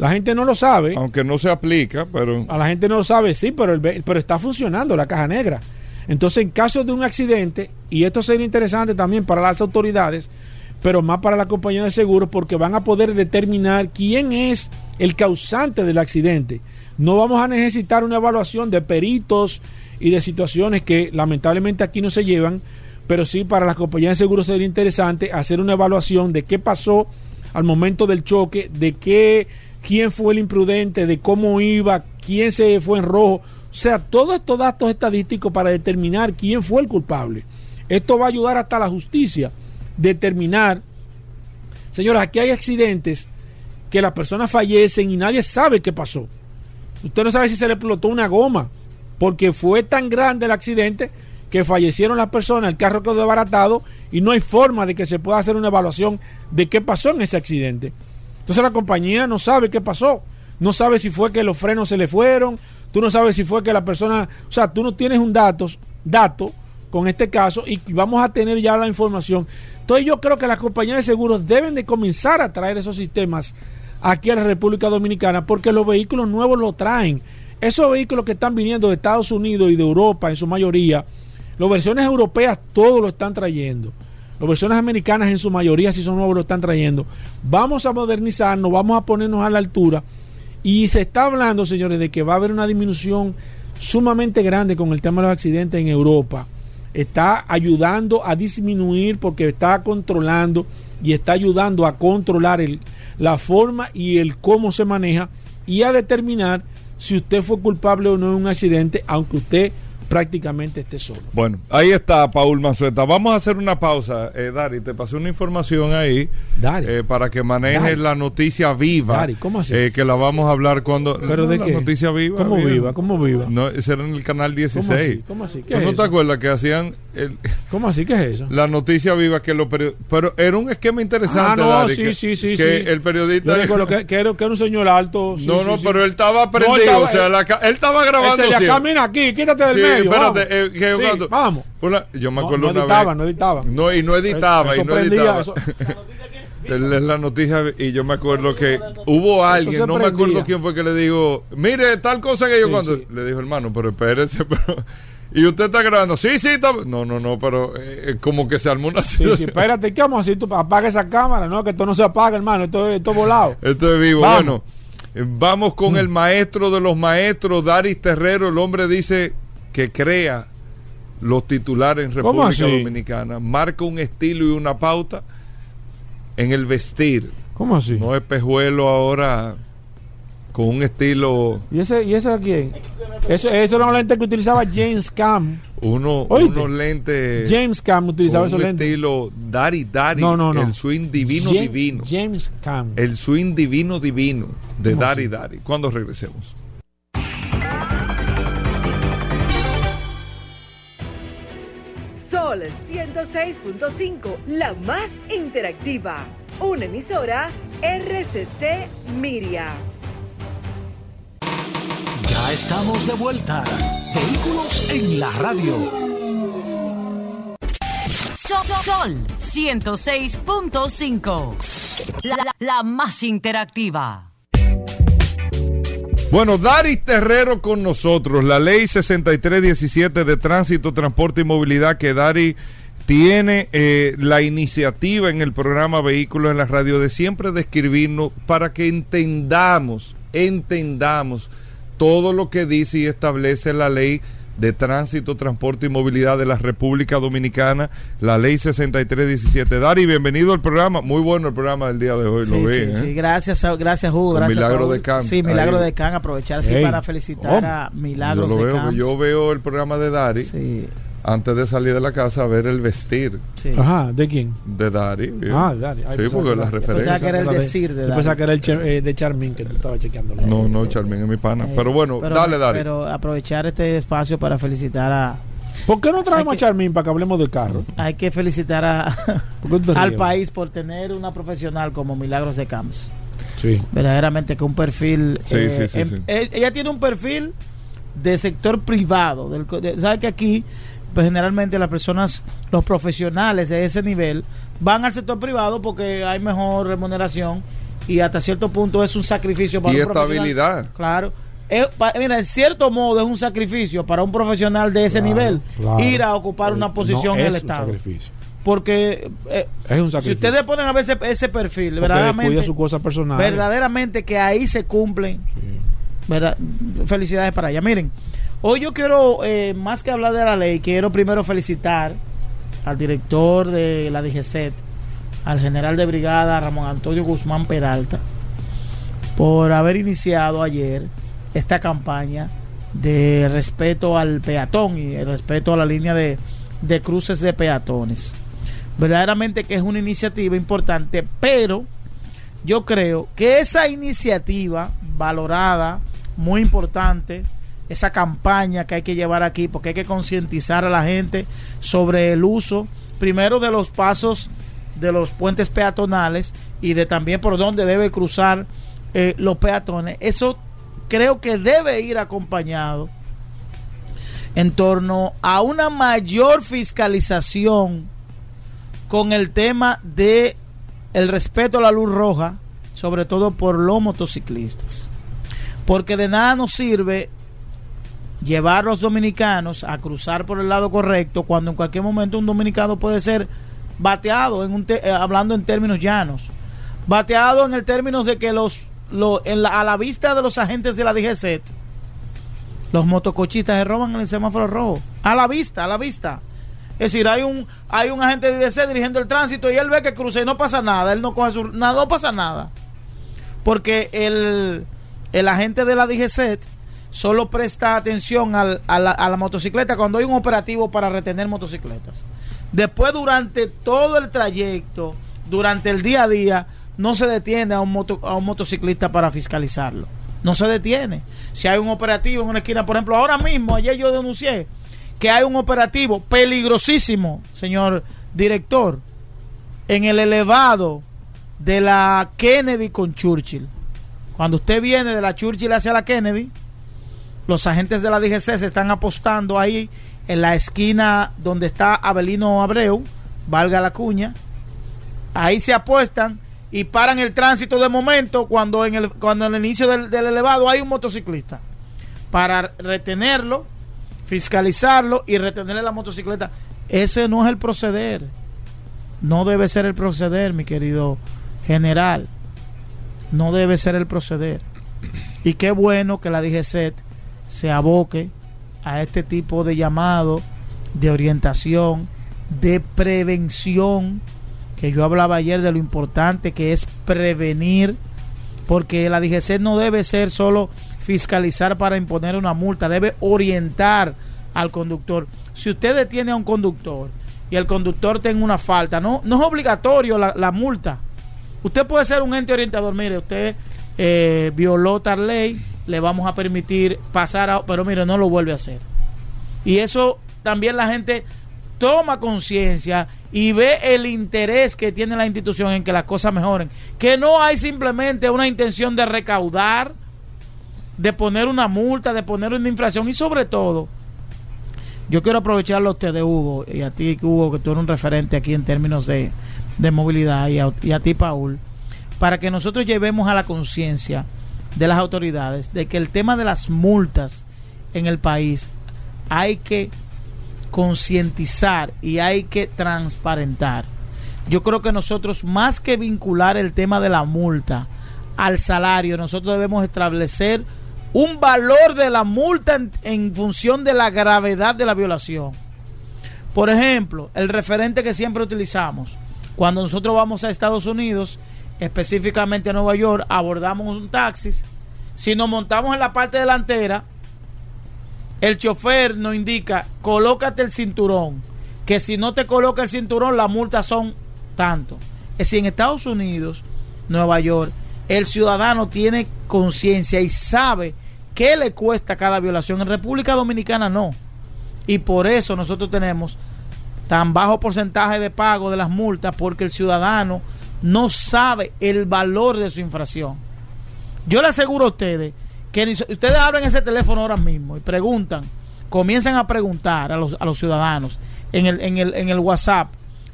La gente no lo sabe. Aunque no se aplica, pero A la gente no lo sabe, sí, pero, el pero está funcionando la caja negra. Entonces, en caso de un accidente, y esto sería interesante también para las autoridades, pero más para la compañía de seguros, porque van a poder determinar quién es el causante del accidente. No vamos a necesitar una evaluación de peritos y de situaciones que lamentablemente aquí no se llevan, pero sí para las compañías de seguros sería interesante hacer una evaluación de qué pasó al momento del choque, de qué, quién fue el imprudente, de cómo iba, quién se fue en rojo. O sea, todos estos datos estadísticos para determinar quién fue el culpable. Esto va a ayudar hasta la justicia determinar. Señora, aquí hay accidentes que las personas fallecen y nadie sabe qué pasó. Usted no sabe si se le explotó una goma, porque fue tan grande el accidente que fallecieron las personas, el carro quedó desbaratado y no hay forma de que se pueda hacer una evaluación de qué pasó en ese accidente. Entonces la compañía no sabe qué pasó, no sabe si fue que los frenos se le fueron, tú no sabes si fue que la persona, o sea, tú no tienes un datos, dato con este caso y vamos a tener ya la información. Entonces yo creo que las compañías de seguros deben de comenzar a traer esos sistemas aquí a la República Dominicana porque los vehículos nuevos lo traen. Esos vehículos que están viniendo de Estados Unidos y de Europa en su mayoría, las versiones europeas todos lo están trayendo. Las versiones americanas en su mayoría, si son nuevos, lo están trayendo. Vamos a modernizarnos, vamos a ponernos a la altura. Y se está hablando, señores, de que va a haber una disminución sumamente grande con el tema de los accidentes en Europa. Está ayudando a disminuir porque está controlando y está ayudando a controlar el, la forma y el cómo se maneja y a determinar si usted fue culpable o no de un accidente, aunque usted prácticamente esté solo. Bueno, ahí está Paul Mazueta. Vamos a hacer una pausa. Eh, Dari, te pasé una información ahí Dari. eh, para que manejes Dari. la noticia viva. Dari, ¿cómo así? eh, que la vamos a hablar cuando... ¿Pero No, de la qué? noticia viva. ¿Cómo viejo. viva? ¿Cómo viva? No, será en el canal 16. ¿Cómo así? ¿Cómo así? ¿Qué ¿Tú es no te eso? acuerdas que hacían el- ¿Cómo así? ¿Qué es eso? la noticia viva que los peri- Pero era un esquema interesante, Ah, no, Dari, sí, que, sí, sí, que sí. el periodista... Yo que, que era, que era un señor alto. sí, no, sí, no, sí. pero él estaba No, prendido. él estaba- o sea, la él estaba grabando Ese mira aquí, quítate del medio. espérate, vamos. eh, que Sí, cuando- vamos. Una- yo me No, acuerdo no una editaba, vez. no editaba. No, y no editaba, Eso y no prendía, editaba. eso- la noticia y yo me acuerdo que hubo alguien, no me acuerdo quién fue que le dijo, mire, tal cosa que yo Sí, cuando sí. le dijo, hermano, pero espérese, pero Y usted está grabando. Sí, sí, está... No, no, no, pero eh, como que se armó una Sí, sí, espérate, ¿qué vamos a hacer? Tú apaga esa cámara, ¿no? Que esto no se apaga, hermano. Esto, esto es volado. Esto es vivo. Vamos. Bueno, eh, vamos con el maestro de los maestros, Daris Terrero. El hombre dice que crea los titulares en ¿Cómo República? Dominicana. Marca un estilo y una pauta en el vestir. ¿Cómo así? No es pejuelo ahora con un estilo, ¿Y ese, ¿Y ese de quién? Eso, eso era un lente que utilizaba James Cam. uno, Oíste. unos lentes James Cam utilizaba un esos lentes. estilo Dari Dari, No, no, no. el swing divino divino. James Cam. El swing divino divino de ¿Cómo Dari así? Dari. Cuando regresemos. Sol 106.5, la más interactiva. Una emisora RCC Miria. Ya estamos de vuelta. Vehículos en la radio. Sol, Sol 106.5. La, la- la más interactiva. Bueno, Daris Terrero con nosotros, la ley 6317 de tránsito, transporte y movilidad que Dari tiene eh, la iniciativa en el programa Vehículos en la Radio de siempre describirnos para que entendamos, entendamos todo lo que dice y establece la ley de tránsito, transporte y movilidad de la República Dominicana, la ley 6317. Dari, bienvenido al programa. Muy bueno el programa del día de hoy, Sí, lo sí, ¿eh? sí, gracias, gracias Hugo, gracias Milagro de Can. Sí, Milagro Ahí. de Can, aprovechar para felicitar a Yo, Milagros lo de veo, Can. yo veo el programa de Dari Sí, antes de salir de la casa a ver el vestir sí. Ajá, ¿de quién? de Dari. Ah, Dari. Ay, Sí, porque que la era- referencia. pensaba que era el de- decir de pensaba Dari. que era el Char- eh, de Charmin que estaba chequeando. No, no, Charmin es mi pana. Eh, pero bueno, pero- dale, Dari. Pero aprovechar este espacio para felicitar a. ¿Por qué no traemos Hay a que- Charmin para que hablemos del carro? Hay que felicitar a, ¿Por qué tú te al país por tener una profesional como Milagros de Camps. Sí. Verdaderamente que un perfil. Sí, sí, sí, em- sí. e- Ella tiene un perfil de sector privado. Del, co- de- ¿Sabe que aquí, pues generalmente las personas, los profesionales de ese nivel, van al sector privado porque hay mejor remuneración y hasta cierto punto es un sacrificio para Y un estabilidad. Claro. Es- pa- mira, en cierto modo es un sacrificio para un profesional de ese Claro, nivel claro. ir a ocupar una No, posición en es el un Estado. sacrificio. Porque eh, Es un si sacrificio. ustedes ponen a ver ese, perfil, Porque verdaderamente, cuida su cosa personal. verdaderamente que ahí se cumplen Sí. ¿verdad? Felicidades para ella. Miren, hoy yo quiero, eh, más que hablar de la ley, quiero primero felicitar al director de la DGCET, al general de brigada Ramón Antonio Guzmán Peralta, por haber iniciado ayer esta campaña de respeto al peatón y el respeto a la línea de, de cruces de peatones. Verdaderamente que es una iniciativa importante, pero yo creo que esa iniciativa valorada, muy importante, esa campaña que hay que llevar aquí, porque hay que concientizar a la gente sobre el uso, primero de los pasos de los puentes peatonales y de también por dónde debe cruzar eh, los peatones. Eso creo que debe ir acompañado en torno a una mayor fiscalización con el tema de el respeto a la luz roja, sobre todo por los motociclistas. Porque de nada nos sirve llevar a los dominicanos a cruzar por el lado correcto cuando en cualquier momento un dominicano puede ser bateado, en un eh, hablando en términos llanos. Bateado en el términos de que los, lo- en la- a la vista de los agentes de la DGCET, los motocochistas se roban en el semáforo rojo. A la vista, a la vista. Es decir, hay un, hay un agente de DGCET dirigiendo el tránsito y él ve que cruza y no pasa nada. Él no coge su. Nada, no pasa nada. Porque el, el agente de la DGCET solo presta atención al- a, la, motocicleta cuando hay un operativo para retener motocicletas. Después, durante todo el trayecto, durante el día a día, no se detiene a un, moto- a un motociclista para fiscalizarlo. No se detiene. Si hay un operativo en una esquina, por ejemplo, ahora mismo, ayer yo denuncié que hay un operativo peligrosísimo, señor director, en el elevado de la Kennedy con Churchill. Cuando usted viene de la Churchill hacia la Kennedy, los agentes de la DGC se están apostando ahí en la esquina donde está Abelino Abreu, valga la cuña. Ahí se apuestan y paran el tránsito de momento cuando en el, cuando el inicio del, del elevado hay un motociclista. Para retenerlo, fiscalizarlo y retenerle la motocicleta. Ese no es el proceder. No debe ser el proceder, mi querido general. No debe ser el proceder. Y qué bueno que la DGCET se aboque a este tipo de llamado, de orientación, de prevención, que yo hablaba ayer de lo importante que es prevenir, porque la DGCET no debe ser solo fiscalizar para imponer una multa, debe orientar al conductor. Si usted detiene a un conductor y el conductor tiene una falta, no, no es obligatorio la, la multa. Usted puede ser un ente orientador, mire, usted eh, violó tal ley, le vamos a permitir pasar a... Pero mire, no lo vuelve a hacer. Y eso también la gente toma conciencia y ve el interés que tiene la institución en que las cosas mejoren. Que no hay simplemente una intención de recaudar, de poner una multa, de poner una infracción y sobre todo, yo quiero aprovecharlo a usted Hugo y a ti, Hugo, que tú eres un referente aquí en términos de, de movilidad y a ti, Paul, para que nosotros llevemos a la conciencia de las autoridades de que el tema de las multas en el país hay que concientizar y hay que transparentar. Yo creo que nosotros, más que vincular el tema de la multa al salario, nosotros debemos establecer un valor de la multa en, en función de la gravedad de la violación. Por ejemplo, el referente que siempre utilizamos, cuando nosotros vamos a Estados Unidos, específicamente a Nueva York, abordamos un taxi, si nos montamos en la parte delantera, el chofer nos indica, colócate el cinturón, que si no te coloca el cinturón, las multas son tanto. Es decir, en Estados Unidos, Nueva York, el ciudadano tiene conciencia y sabe qué le cuesta cada violación. En República Dominicana no. Y por eso nosotros tenemos tan bajo porcentaje de pago de las multas, porque el ciudadano no sabe el valor de su infracción. Yo le aseguro a ustedes que ni, ustedes abren ese teléfono ahora mismo y preguntan, comienzan a preguntar a los, a los ciudadanos en el, en, el, en el WhatsApp,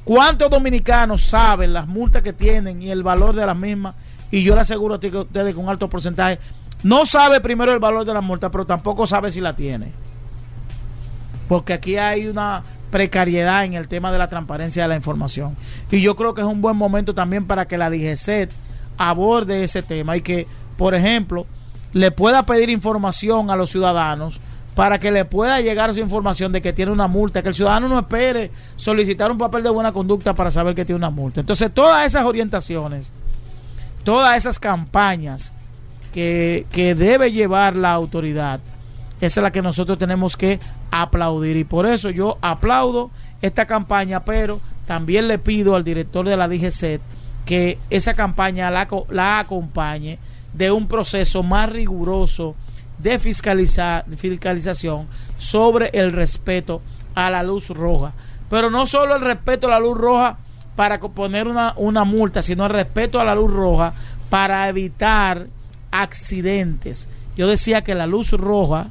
¿cuántos dominicanos saben las multas que tienen y el valor de las mismas? Y yo le aseguro a ustedes que un alto porcentaje no sabe primero el valor de la multa, pero tampoco sabe si la tiene. Porque aquí hay una precariedad en el tema de la transparencia de la información. Y yo creo que es un buen momento también para que la DGCET aborde ese tema y que, por ejemplo, le pueda pedir información a los ciudadanos para que le pueda llegar su información de que tiene una multa, que el ciudadano no espere solicitar un papel de buena conducta para saber que tiene una multa. Entonces, todas esas orientaciones, todas esas campañas que, que debe llevar la autoridad, esa es la que nosotros tenemos que aplaudir. Y por eso yo aplaudo esta campaña, pero también le pido al director de la DGCET que esa campaña la, la acompañe de un proceso más riguroso de fiscaliza, fiscalización sobre el respeto a la luz roja. Pero no solo el respeto a la luz roja para poner una, una multa, sino el respeto a la luz roja para evitar accidentes. Yo decía que la luz roja,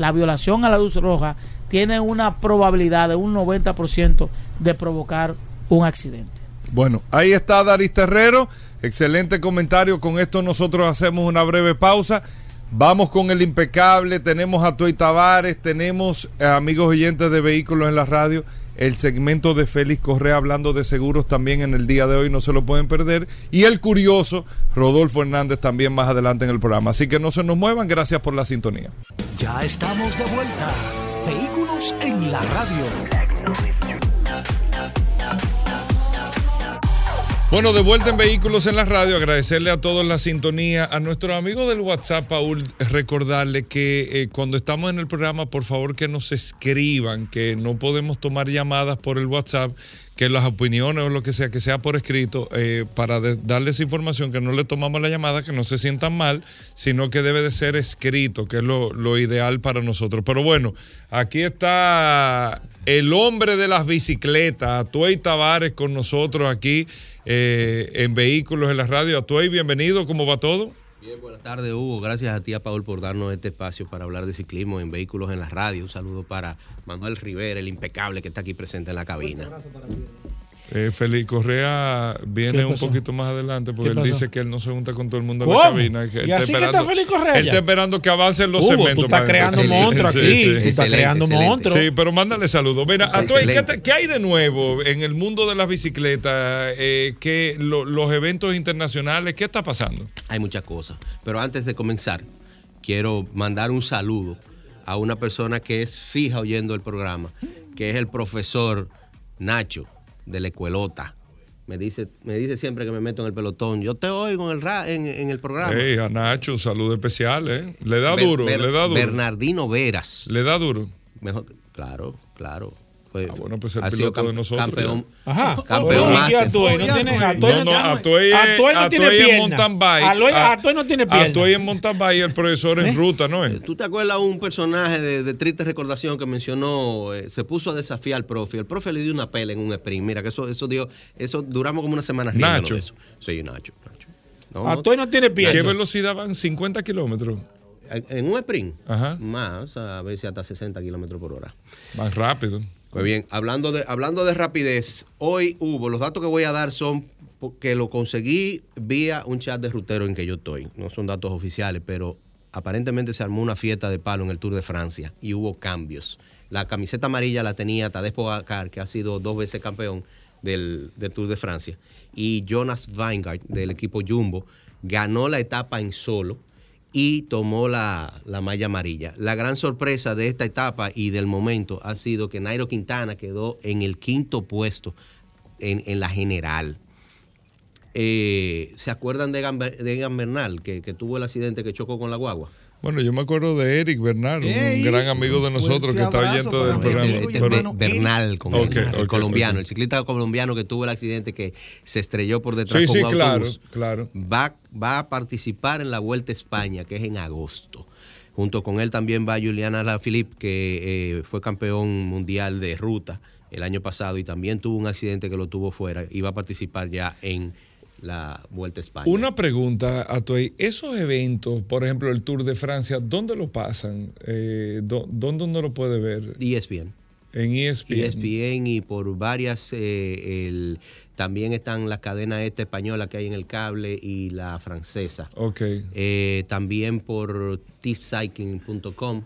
la violación a la luz roja, tiene una probabilidad de un 90% de provocar un accidente. Bueno, ahí está Daris Terrero. Excelente comentario. Con esto nosotros hacemos una breve pausa. Vamos con el impecable. Tenemos a Toy Tavares, tenemos eh, amigos oyentes de vehículos en la radio. El segmento de Félix Correa hablando de seguros también en el día de hoy, no se lo pueden perder. Y el curioso, Rodolfo Hernández también más adelante en el programa. Así que no se nos muevan, gracias por la sintonía. Ya estamos de vuelta. Vehículos en la radio. Bueno, de vuelta en Vehículos en la Radio, agradecerle a todos la sintonía, a nuestros amigos del WhatsApp, Paul, recordarle que eh, cuando estamos en el programa, por favor que nos escriban, que no podemos tomar llamadas por el WhatsApp, que las opiniones o lo que sea, que sea por escrito, eh, para darles información, que no le tomamos la llamada, que no se sientan mal, sino que debe de ser escrito, que es lo, lo ideal para nosotros. Pero bueno, aquí está el hombre de las bicicletas, Atuey Tavares con nosotros aquí eh, en Vehículos en la Radio. Atuey, bienvenido, ¿cómo va todo? Bien, buenas tardes, Hugo. Gracias a ti, a Paul, por darnos este espacio para hablar de ciclismo en Vehículos en la Radio. Un saludo para Manuel Rivera, el impecable que está aquí presente en la cabina. Eh, Félix Correa viene ¿Qué un poquito más adelante porque ¿Qué él pasó? dice que él no se junta con todo el mundo en ¿Cómo? la cabina. que ¿Y así que está Félix Correa Él está esperando que avancen los Hugo, segmentos. tú estás creando monstruos aquí. Tú estás creando monstruos. Sí, pero mándale saludos. Mira, Atuey, ¿qué, te- qué hay de nuevo en el mundo de las bicicletas? Eh, ¿qué- lo- los eventos internacionales, ¿qué está pasando? Hay muchas cosas. Pero antes de comenzar, quiero mandar un saludo a una persona que es fija oyendo el programa, que es el profesor Nacho de la Escuelota. Me dice, me dice siempre que me meto en el pelotón. Yo te oigo en el, ra- en, en el programa. Hey, a Nacho, un saludo especial, ¿eh? Le da Ber- duro, Ber- le da duro. Bernardino Veras. Le da duro. Mejor, claro, claro. Fue- Ah, bueno, pues el ha sido piloto de nosotros, Campeón, Ajá. campeón ¿Y máster. Atuey no tiene, Atuey No, Atuey Atuey no tiene Atuey pierna. mountain bike. Atuey- A- Atuey no tiene pierna. Atuey en mountain bike, el profesor en ruta, ¿no es? ¿Tú te acuerdas un personaje de, de triste recordación que mencionó? eh, se puso a desafiar al profe. El profe le dio una pela en un sprint. Mira, que eso, eso dio, eso duramos como una semana Nacho. de eso. Sí, Nacho. Nacho. No, Atuey no tiene ¿Qué pierna. velocidad van? 50 kilómetros. en- en un sprint, Ajá. más, a veces hasta 60 kilómetros por hora. Más rápido. Pues bien, hablando de, hablando de rapidez, hoy hubo, los datos que voy a dar son que lo conseguí vía un chat de rutero en que yo estoy. No son datos oficiales, pero aparentemente se armó una fiesta de palo en el Tour de Francia y hubo cambios. La camiseta amarilla la tenía Tadej Pogacar, que ha sido dos veces campeón del, del Tour de Francia. Y Jonas Vingegaard, del equipo Jumbo, ganó la etapa en solo y tomó la, la malla amarilla. La gran sorpresa de esta etapa y del momento ha sido que Nairo Quintana quedó en el quinto puesto en, en la general. Eh, ¿Se acuerdan de Egan, Bernal, que, que tuvo el accidente que chocó con la guagua? Bueno, yo me acuerdo de Eric Bernal, Ey, un gran amigo de nosotros que está oyendo del programa. Este, hermano Be- Bernal, con Ok, el, el colombiano, el ciclista colombiano que tuvo el accidente que se estrelló por detrás Sí, con sí, un claro, autobús. claro. va, va a participar en la Vuelta a España, que es en agosto. Junto con él también va Juliana Alaphilippe, que eh, fue campeón mundial de ruta el año pasado y también tuvo un accidente que lo tuvo fuera y va a participar ya en la Vuelta a España. Una pregunta, Atuey. Esos eventos, por ejemplo, el Tour de Francia, ¿dónde lo pasan? Eh, dó- ¿Dónde uno lo puede ver? ESPN. En ESPN. ESPN y por varias, eh, el- también están las cadenas esta española que hay en el cable y la francesa. Ok. Eh, también por tcycling.com.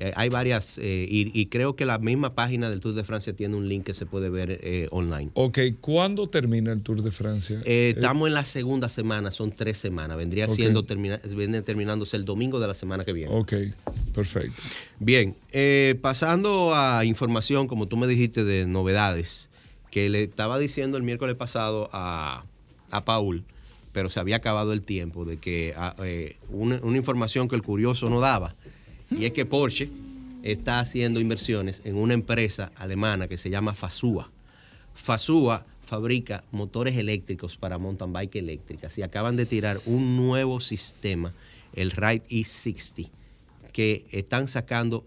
Eh, hay varias, eh, y, y creo que la misma página del Tour de Francia tiene un link que se puede ver eh, online. Ok, ¿cuándo termina el Tour de Francia? Eh, estamos en la segunda semana, son tres semanas. Vendría siendo termina- viene terminándose el domingo de la semana que viene. Ok, perfecto. Bien, eh, pasando a información, como tú me dijiste, de novedades, que le estaba diciendo el miércoles pasado a, a Paul, pero se había acabado el tiempo de que ah, una, una información que el curioso no daba, y es que Porsche está haciendo inversiones en una empresa alemana que se llama Fasua. Fasua fabrica motores eléctricos para mountain bike eléctricas y acaban de tirar un nuevo sistema, el Ride E60, que están sacando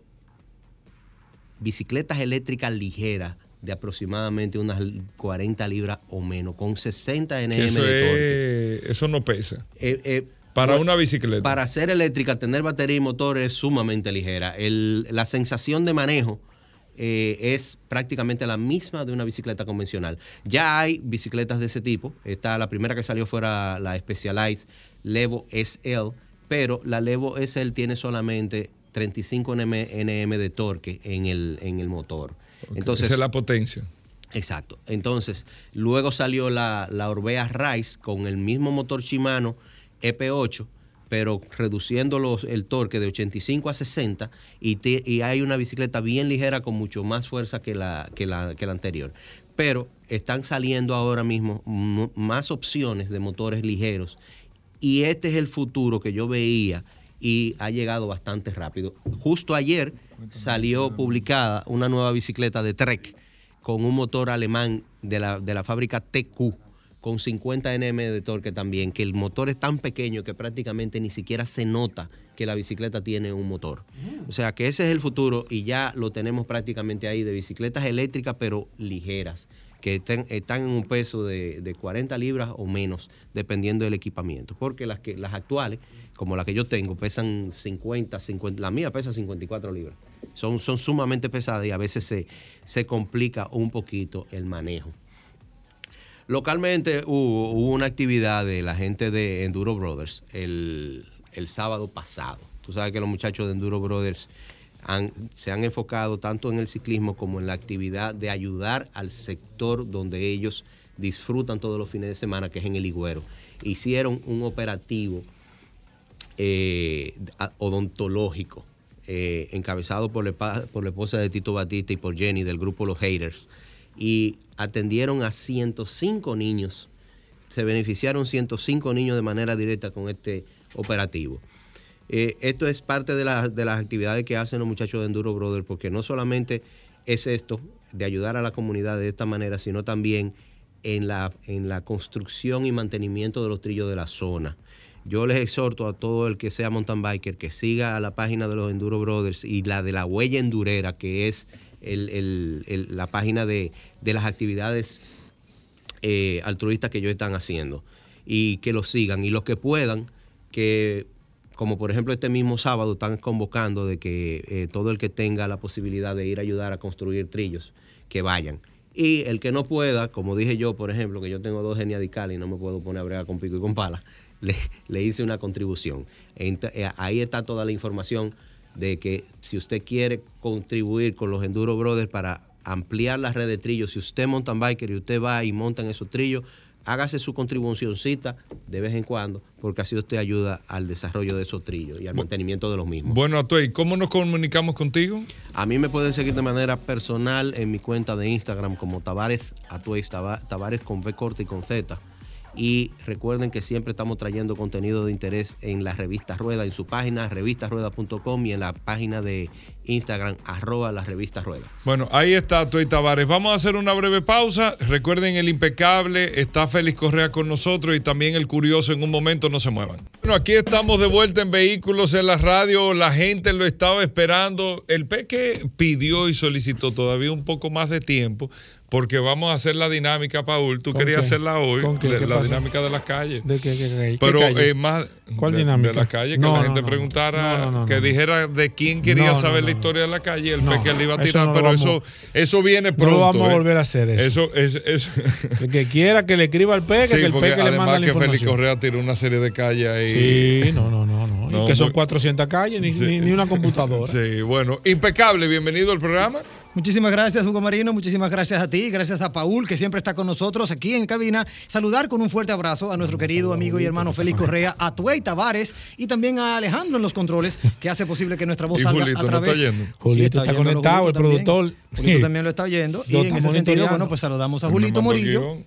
bicicletas eléctricas ligeras de aproximadamente unas 40 libras o menos, con 60 Que Nm eso, de torque. es- eso no pesa. Eh, eh, Para una bicicleta. Para ser eléctrica, tener batería y motor es sumamente ligera. El- la sensación de manejo eh, es prácticamente la misma de una bicicleta convencional. Ya hay bicicletas de ese tipo. Está la primera que salió fuera la Specialized Levo SL, pero la Levo SL tiene solamente 35 Nm, Nm de torque en el, en el motor. Entonces, Esa es la potencia. Exacto. Entonces, luego salió la, la Orbea Rise con el mismo motor Shimano EP8, pero reduciendo los- el torque de 85 a 60 y, te- y hay una bicicleta bien ligera con mucho más fuerza que la, que la, que la anterior. Pero están saliendo ahora mismo más opciones de motores ligeros y este es el futuro que yo veía y ha llegado bastante rápido. Justo ayer salió publicada una nueva bicicleta de Trek con un motor alemán de la, de la fábrica TQ con 50 Nm de torque también, que el motor es tan pequeño que prácticamente ni siquiera se nota que la bicicleta tiene un motor. O sea que ese es el futuro y ya lo tenemos prácticamente ahí de bicicletas eléctricas pero ligeras, que estén- están en un peso de, de 40 libras o menos, dependiendo del equipamiento. Porque las, que, las actuales, como la que yo tengo, pesan 50, 50, la mía pesa 54 libras. Son, son sumamente pesadas y a veces se, se complica un poquito el manejo. Localmente hubo, una actividad de la gente de Enduro Brothers el, el sábado pasado. Tú sabes que los muchachos de Enduro Brothers se han enfocado tanto en el ciclismo como en la actividad de ayudar al sector donde ellos disfrutan todos los fines de semana, que es en el Higüero. Hicieron un operativo eh, odontológico, eh, encabezado por la esposa de Tito Batista y por Jenny del grupo Los Haters, y atendieron a 105 niños. Se beneficiaron 105 niños de manera directa con este operativo. Eh, esto es parte de, de las actividades que hacen los muchachos de Enduro Brother, porque no solamente es esto de ayudar a la comunidad de esta manera, sino también en la, en la construcción y mantenimiento de los trillos de la zona. Yo les exhorto a todo el que sea mountain biker que siga a la página de los Enduro Brothers y la de la Huella Endurera, que es el- la página de, de las actividades eh, altruistas que ellos están haciendo. Y que los sigan. Y los que puedan que como por ejemplo este mismo sábado están convocando de que eh, todo el que tenga la posibilidad de ir a ayudar a construir trillos que vayan. Y el que no pueda como dije yo por ejemplo que yo tengo dos geniadicales y no me puedo poner a bregar con pico y con pala le, le hice una contribución. Eh, ahí está toda la información de que si usted quiere contribuir con los Enduro Brothers para ampliar la red de trillos, si usted es mountain biker y usted va y monta en esos trillos, hágase su contribucioncita de vez en cuando, porque así usted ayuda al desarrollo de esos trillos y al mantenimiento de los mismos. Bueno, Atuey, ¿cómo nos comunicamos contigo? A mí me pueden seguir de manera personal en mi cuenta de Instagram como Tavares Atuey, Tava- Tavares con V corta y con Z. Y recuerden que siempre estamos trayendo contenido de interés en la revista Rueda, en su página revistasrueda.com y en la página de Instagram arroba la revista Rueda. Bueno, ahí está Atuey Tavares. Vamos a hacer una breve pausa. Recuerden el impecable, está Félix Correa con nosotros y también el curioso en un momento, no se muevan. Bueno, aquí estamos de vuelta en Vehículos en la Radio. La gente lo estaba esperando. El Peque pidió y solicitó todavía un poco más de tiempo porque vamos a hacer la dinámica, Paul. Tú ¿Con querías qué? hacerla hoy, ¿Con qué? la, ¿Qué la dinámica de las calles. ¿De qué, qué- Pero calle? eh, más ¿Cuál de, dinámica? de la calle, que No, la no, gente no. preguntara, No, no, no, que no. dijera de quién quería No, no, saber no, la no. historia de la calle y el No, Peque le iba a eso tirar, no pero vamos- eso, eso viene No pronto. vamos a ¿eh? volver a hacer eso. Eso, es- eso- El que quiera que le escriba al peque, Sí, que el peque le manda además la que Félix información. Correa tiró una serie de calles ahí. Sí, no, no, no, no. No, y que son muy- 400 calles, ni, Sí. ni, ni una computadora. Sí, bueno, impecable, bienvenido al programa. Muchísimas gracias, Hugo Marino. Muchísimas gracias a ti. Gracias a Paul, que siempre está con nosotros aquí en cabina. Saludar con un fuerte abrazo a nuestro querido amigo y hermano Félix Correa, a Tuey Tavares y también a Alejandro en los controles, que hace posible que nuestra voz Y salga Julito a no través. está yendo. Julito está conectado, el también. productor. Julito Sí. también lo está oyendo. Y Lo en ese sentido, bueno, pues saludamos a Julito Morillo. guion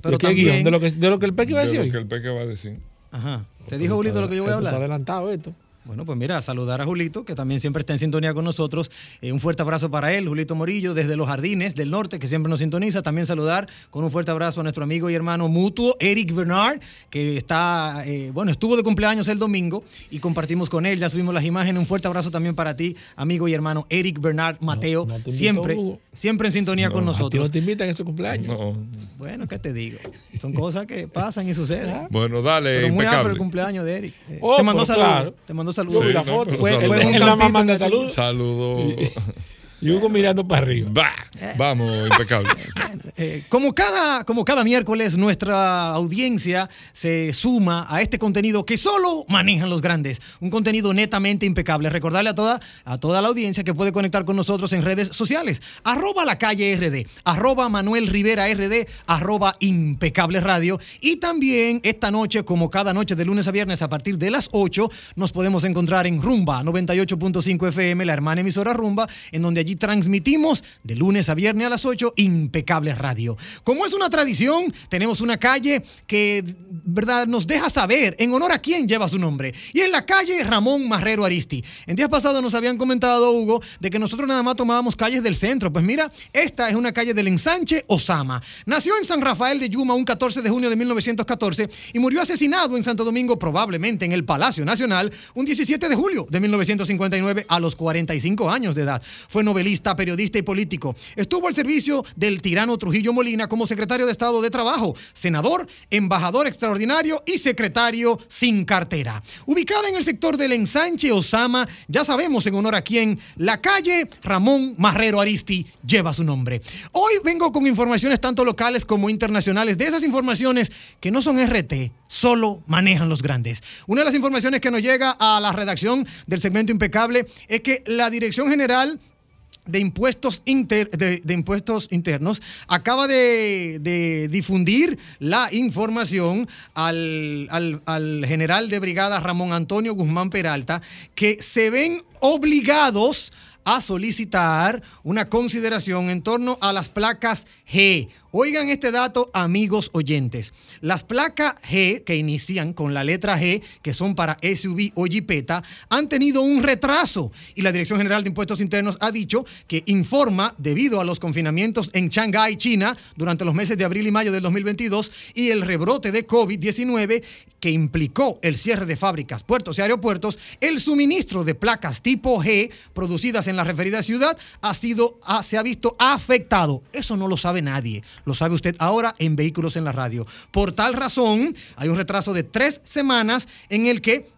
Pero ¿De qué también. guion? ¿De lo que, de lo que el peque iba a de decir lo hoy? que el Peque va a decir. Ajá. ¿Te dijo Julito lo que yo voy a Esto Está hablar? adelantado esto. Bueno, pues mira, saludar a Julito, que también siempre está en sintonía con nosotros. Eh, un fuerte abrazo para él, Julito Morillo, desde los Jardines del Norte, que siempre nos sintoniza. También saludar con un fuerte abrazo a nuestro amigo y hermano mutuo, Eric Bernard, que está, eh, bueno, estuvo de cumpleaños el domingo y compartimos con él. Ya subimos las imágenes. Un fuerte abrazo también para ti, amigo y hermano Eric Bernard Mateo, no siempre, Hugo. siempre en sintonía con A ti nosotros. no te invitan a ese cumpleaños. No. Bueno, ¿qué te digo? Son cosas que pasan y suceden. Bueno, dale, Pero muy amplio impecable. el cumpleaños de Eric. Eh, Oh, te mandó saludos. claro. Te mandó saludos. la no, foto. pero Fue- saludos. fue en un Él nada más campito manda en aquel- saludos. Y Hugo mirando para arriba. Va, vamos, impecable. Eh, como, cada, como cada miércoles, nuestra audiencia se suma a este contenido que solo manejan los grandes. Un contenido netamente impecable. Recordarle a toda, a toda la audiencia que puede conectar con nosotros en redes sociales. Arroba la calle RD, arroba Manuel Rivera RD, arroba impecable radio. Y también esta noche, como cada noche de lunes a viernes a partir de las 8, nos podemos encontrar en Rumba 98.5 FM, la hermana emisora Rumba, en donde allí transmitimos de lunes a viernes a las 8 Impecable Radio. Como es una tradición, tenemos una calle que verdad nos deja saber en honor a quién lleva su nombre. Y es la calle Ramón Marrero Aristi. En días pasados nos habían comentado, Hugo, de que nosotros nada más tomábamos calles del centro. Pues mira, esta es una calle del ensanche Osama. Nació en San Rafael de Yuma un 14 de junio de 1914 y murió asesinado en Santo Domingo, probablemente en el Palacio Nacional, un 17 de julio de 1959 a los 45 años de edad. Fue periodista y político. Estuvo al servicio del tirano Trujillo Molina como secretario de Estado de Trabajo, senador, embajador extraordinario y secretario sin cartera. Ubicada en el sector del ensanche Osama, ya sabemos en honor a quién, la calle Ramón Marrero Aristi lleva su nombre. Hoy vengo con informaciones tanto locales como internacionales, de esas informaciones que no son RT, solo manejan los grandes. Una de las informaciones que nos llega a la redacción del segmento impecable es que la Dirección General de impuestos, inter- de, impuestos internos acaba de, difundir la información al- al general de brigada Ramón Antonio Guzmán Peralta que se ven obligados a solicitar una consideración en torno a las placas G. Oigan este dato, amigos oyentes. Las placas G, que inician con la letra G, que son para SUV o Jeepeta, han tenido un retraso y la Dirección General de Impuestos Internos ha dicho que informa, debido a los confinamientos en Shanghái, China, durante los meses de abril y mayo del 2022 y el rebrote de COVID-19 que implicó el cierre de fábricas, puertos y aeropuertos, el suministro de placas tipo G producidas en la referida ciudad ha sido, se ha visto afectado. Eso no lo sabe nadie. Lo sabe usted ahora en Vehículos en la Radio. Por tal razón, hay un retraso de tres semanas en el que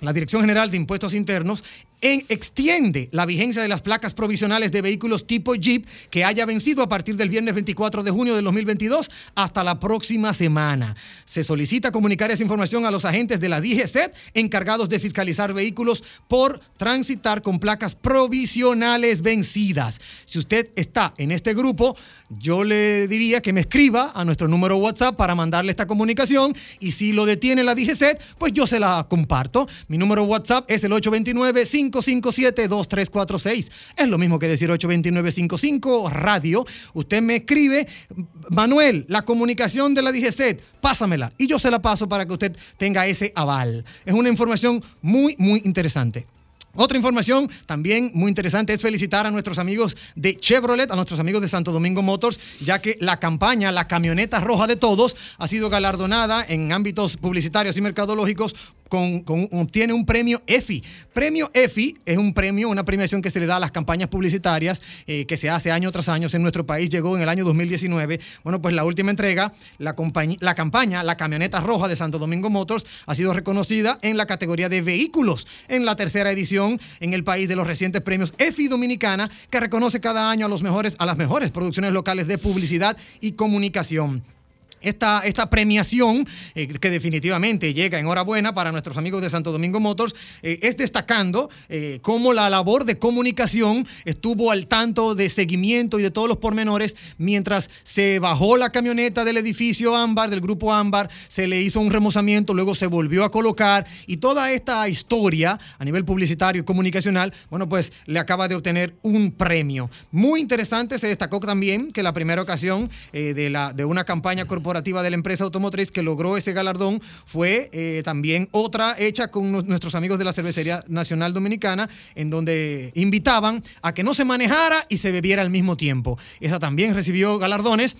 la Dirección General de Impuestos Internos en- extiende la vigencia de las placas provisionales de vehículos tipo Jeep que haya vencido a partir del viernes 24 de junio de 2022 hasta la próxima semana. Se solicita comunicar esa información a los agentes de la DGCET encargados de fiscalizar vehículos por transitar con placas provisionales vencidas. Si usted está en este grupo, yo le diría que me escriba a nuestro número WhatsApp para mandarle esta comunicación y si lo detiene la DGCET, pues yo se la comparto. Mi número WhatsApp es el 829-557-2346. Es lo mismo que decir 829-55 radio. Usted me escribe, Manuel, la comunicación de la DGCET, pásamela y yo se la paso para que usted tenga ese aval. Es una información muy, muy interesante. Otra información también muy interesante es felicitar a nuestros amigos de Chevrolet, a nuestros amigos de Santo Domingo Motors, ya que la campaña La Camioneta Roja de Todos ha sido galardonada en ámbitos publicitarios y mercadológicos con, obtiene un premio EFI. Premio EFI es un premio, una premiación que se le da a las campañas publicitarias eh, que se hace año tras año en nuestro país. Llegó en el año 2019. Bueno, pues la última entrega, la, la campaña La Camioneta Roja de Santo Domingo Motors ha sido reconocida en la categoría de vehículos en la tercera edición en el país de los recientes premios EFI Dominicana que reconoce cada año a, los mejores, a las mejores producciones locales de publicidad y comunicación. Esta, esta premiación, eh, que definitivamente llega enhorabuena para nuestros amigos de Santo Domingo Motors, eh, es destacando eh, cómo la labor de comunicación estuvo al tanto de seguimiento y de todos los pormenores mientras se bajó la camioneta del edificio Ámbar, del grupo Ámbar, se le hizo un remozamiento, luego se volvió a colocar y toda esta historia a nivel publicitario y comunicacional, bueno, pues le acaba de obtener un premio. Muy interesante, se destacó también que la primera ocasión de, la, de una campaña corporativa de la empresa automotriz que logró ese galardón fue eh, también otra hecha con nu- nuestros amigos de la Cervecería Nacional Dominicana, en donde invitaban a que no se manejara y se bebiera al mismo tiempo. Esa también recibió galardones.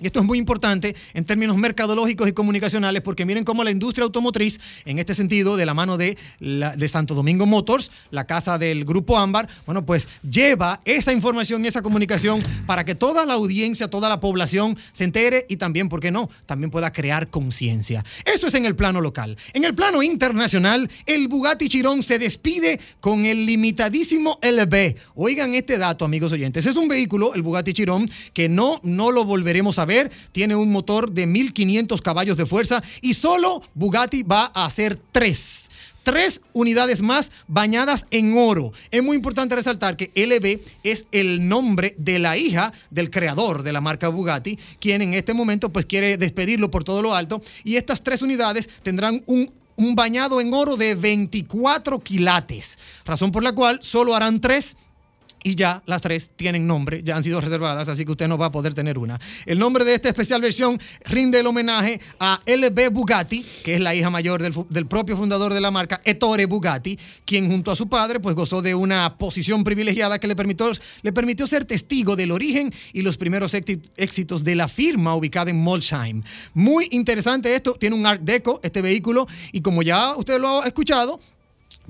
Y esto es muy importante en términos mercadológicos y comunicacionales, porque miren cómo la industria automotriz, en este sentido, de la mano de, de Santo Domingo Motors, la casa del Grupo Ámbar, bueno, pues lleva esa información y esa comunicación para que toda la audiencia, toda la población se entere y también, ¿por qué no?, también pueda crear conciencia. Eso es en el plano local. En el plano internacional, el Bugatti Chiron se despide con el limitadísimo LB. Oigan este dato, amigos oyentes. Es un vehículo, el Bugatti Chiron, que no, no lo volveremos a ver. Tiene un motor de 1500 caballos de fuerza y solo Bugatti va a hacer tres. Tres unidades más bañadas en oro. Es muy importante resaltar que LB es el nombre de la hija del creador de la marca Bugatti, quien en este momento pues quiere despedirlo por todo lo alto. Y estas tres unidades tendrán un un bañado en oro de 24 quilates, razón por la cual solo harán tres y ya las tres tienen nombre, ya han sido reservadas, así que usted no va a poder tener una. El nombre de esta especial versión rinde el homenaje a LB Bugatti, que es la hija mayor del, del propio fundador de la marca, Ettore Bugatti, quien junto a su padre pues gozó de una posición privilegiada que le permitió, le permitió ser testigo del origen y los primeros éxi- éxitos de la firma ubicada en Molsheim. Muy interesante esto, tiene un Art Deco este vehículo y como ya usted lo ha escuchado,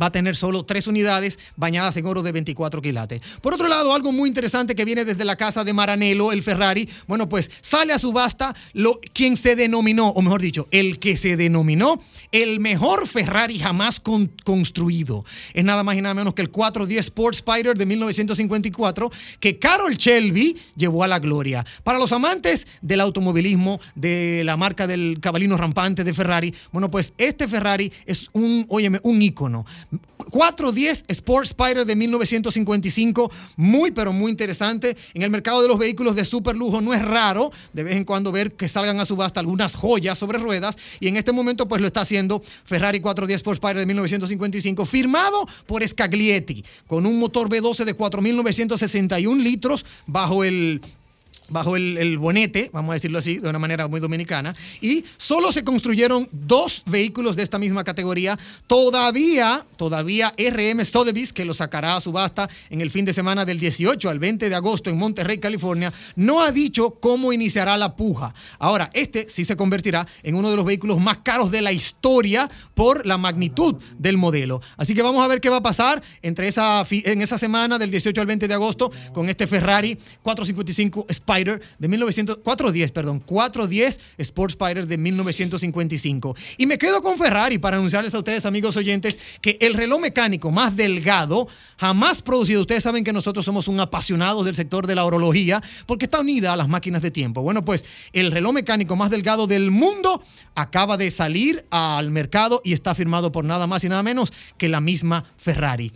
va a tener solo tres unidades bañadas en oro de 24 quilates. Por otro lado, algo muy interesante que viene desde la casa de Maranello, el Ferrari, bueno, pues sale a subasta lo, quien se denominó, o mejor dicho, el que se denominó el mejor Ferrari jamás con- construido. Es nada más y nada menos que el 410 Sport Spider de 1954 que Carol Shelby llevó a la gloria. Para los amantes del automovilismo, de la marca del cabalino rampante de Ferrari, bueno, pues este Ferrari es un, óyeme, un ícono. 410 Sport Spider de 1955, muy pero muy interesante. En el mercado de los vehículos de super lujo no es raro de vez en cuando ver que salgan a subasta algunas joyas sobre ruedas y en este momento pues lo está haciendo Ferrari 410 Sport Spider de 1955, firmado por Scaglietti, con un motor V12 de 4.961 litros bajo el bajo el, bonete, vamos a decirlo así, de una manera muy dominicana, y solo se construyeron dos vehículos de esta misma categoría. Todavía, todavía RM Sotheby's, que lo sacará a subasta en el fin de semana del 18 al 20 de agosto en Monterrey, California, no ha dicho cómo iniciará la puja. Ahora, este sí se convertirá en uno de los vehículos más caros de la historia por la magnitud del modelo. Así que vamos a ver qué va a pasar entre esa, en esa semana del 18 al 20 de agosto con este Ferrari 455 Spider de 1900, 410, perdón, 410 Sport Spider de 1955. Y me quedo con Ferrari para anunciarles a ustedes, amigos oyentes, que el reloj mecánico más delgado jamás producido. Ustedes saben que nosotros somos un apasionado del sector de la orología porque está unida a las máquinas de tiempo. Bueno, pues el reloj mecánico más delgado del mundo acaba de salir al mercado y está firmado por nada más y nada menos que la misma Ferrari.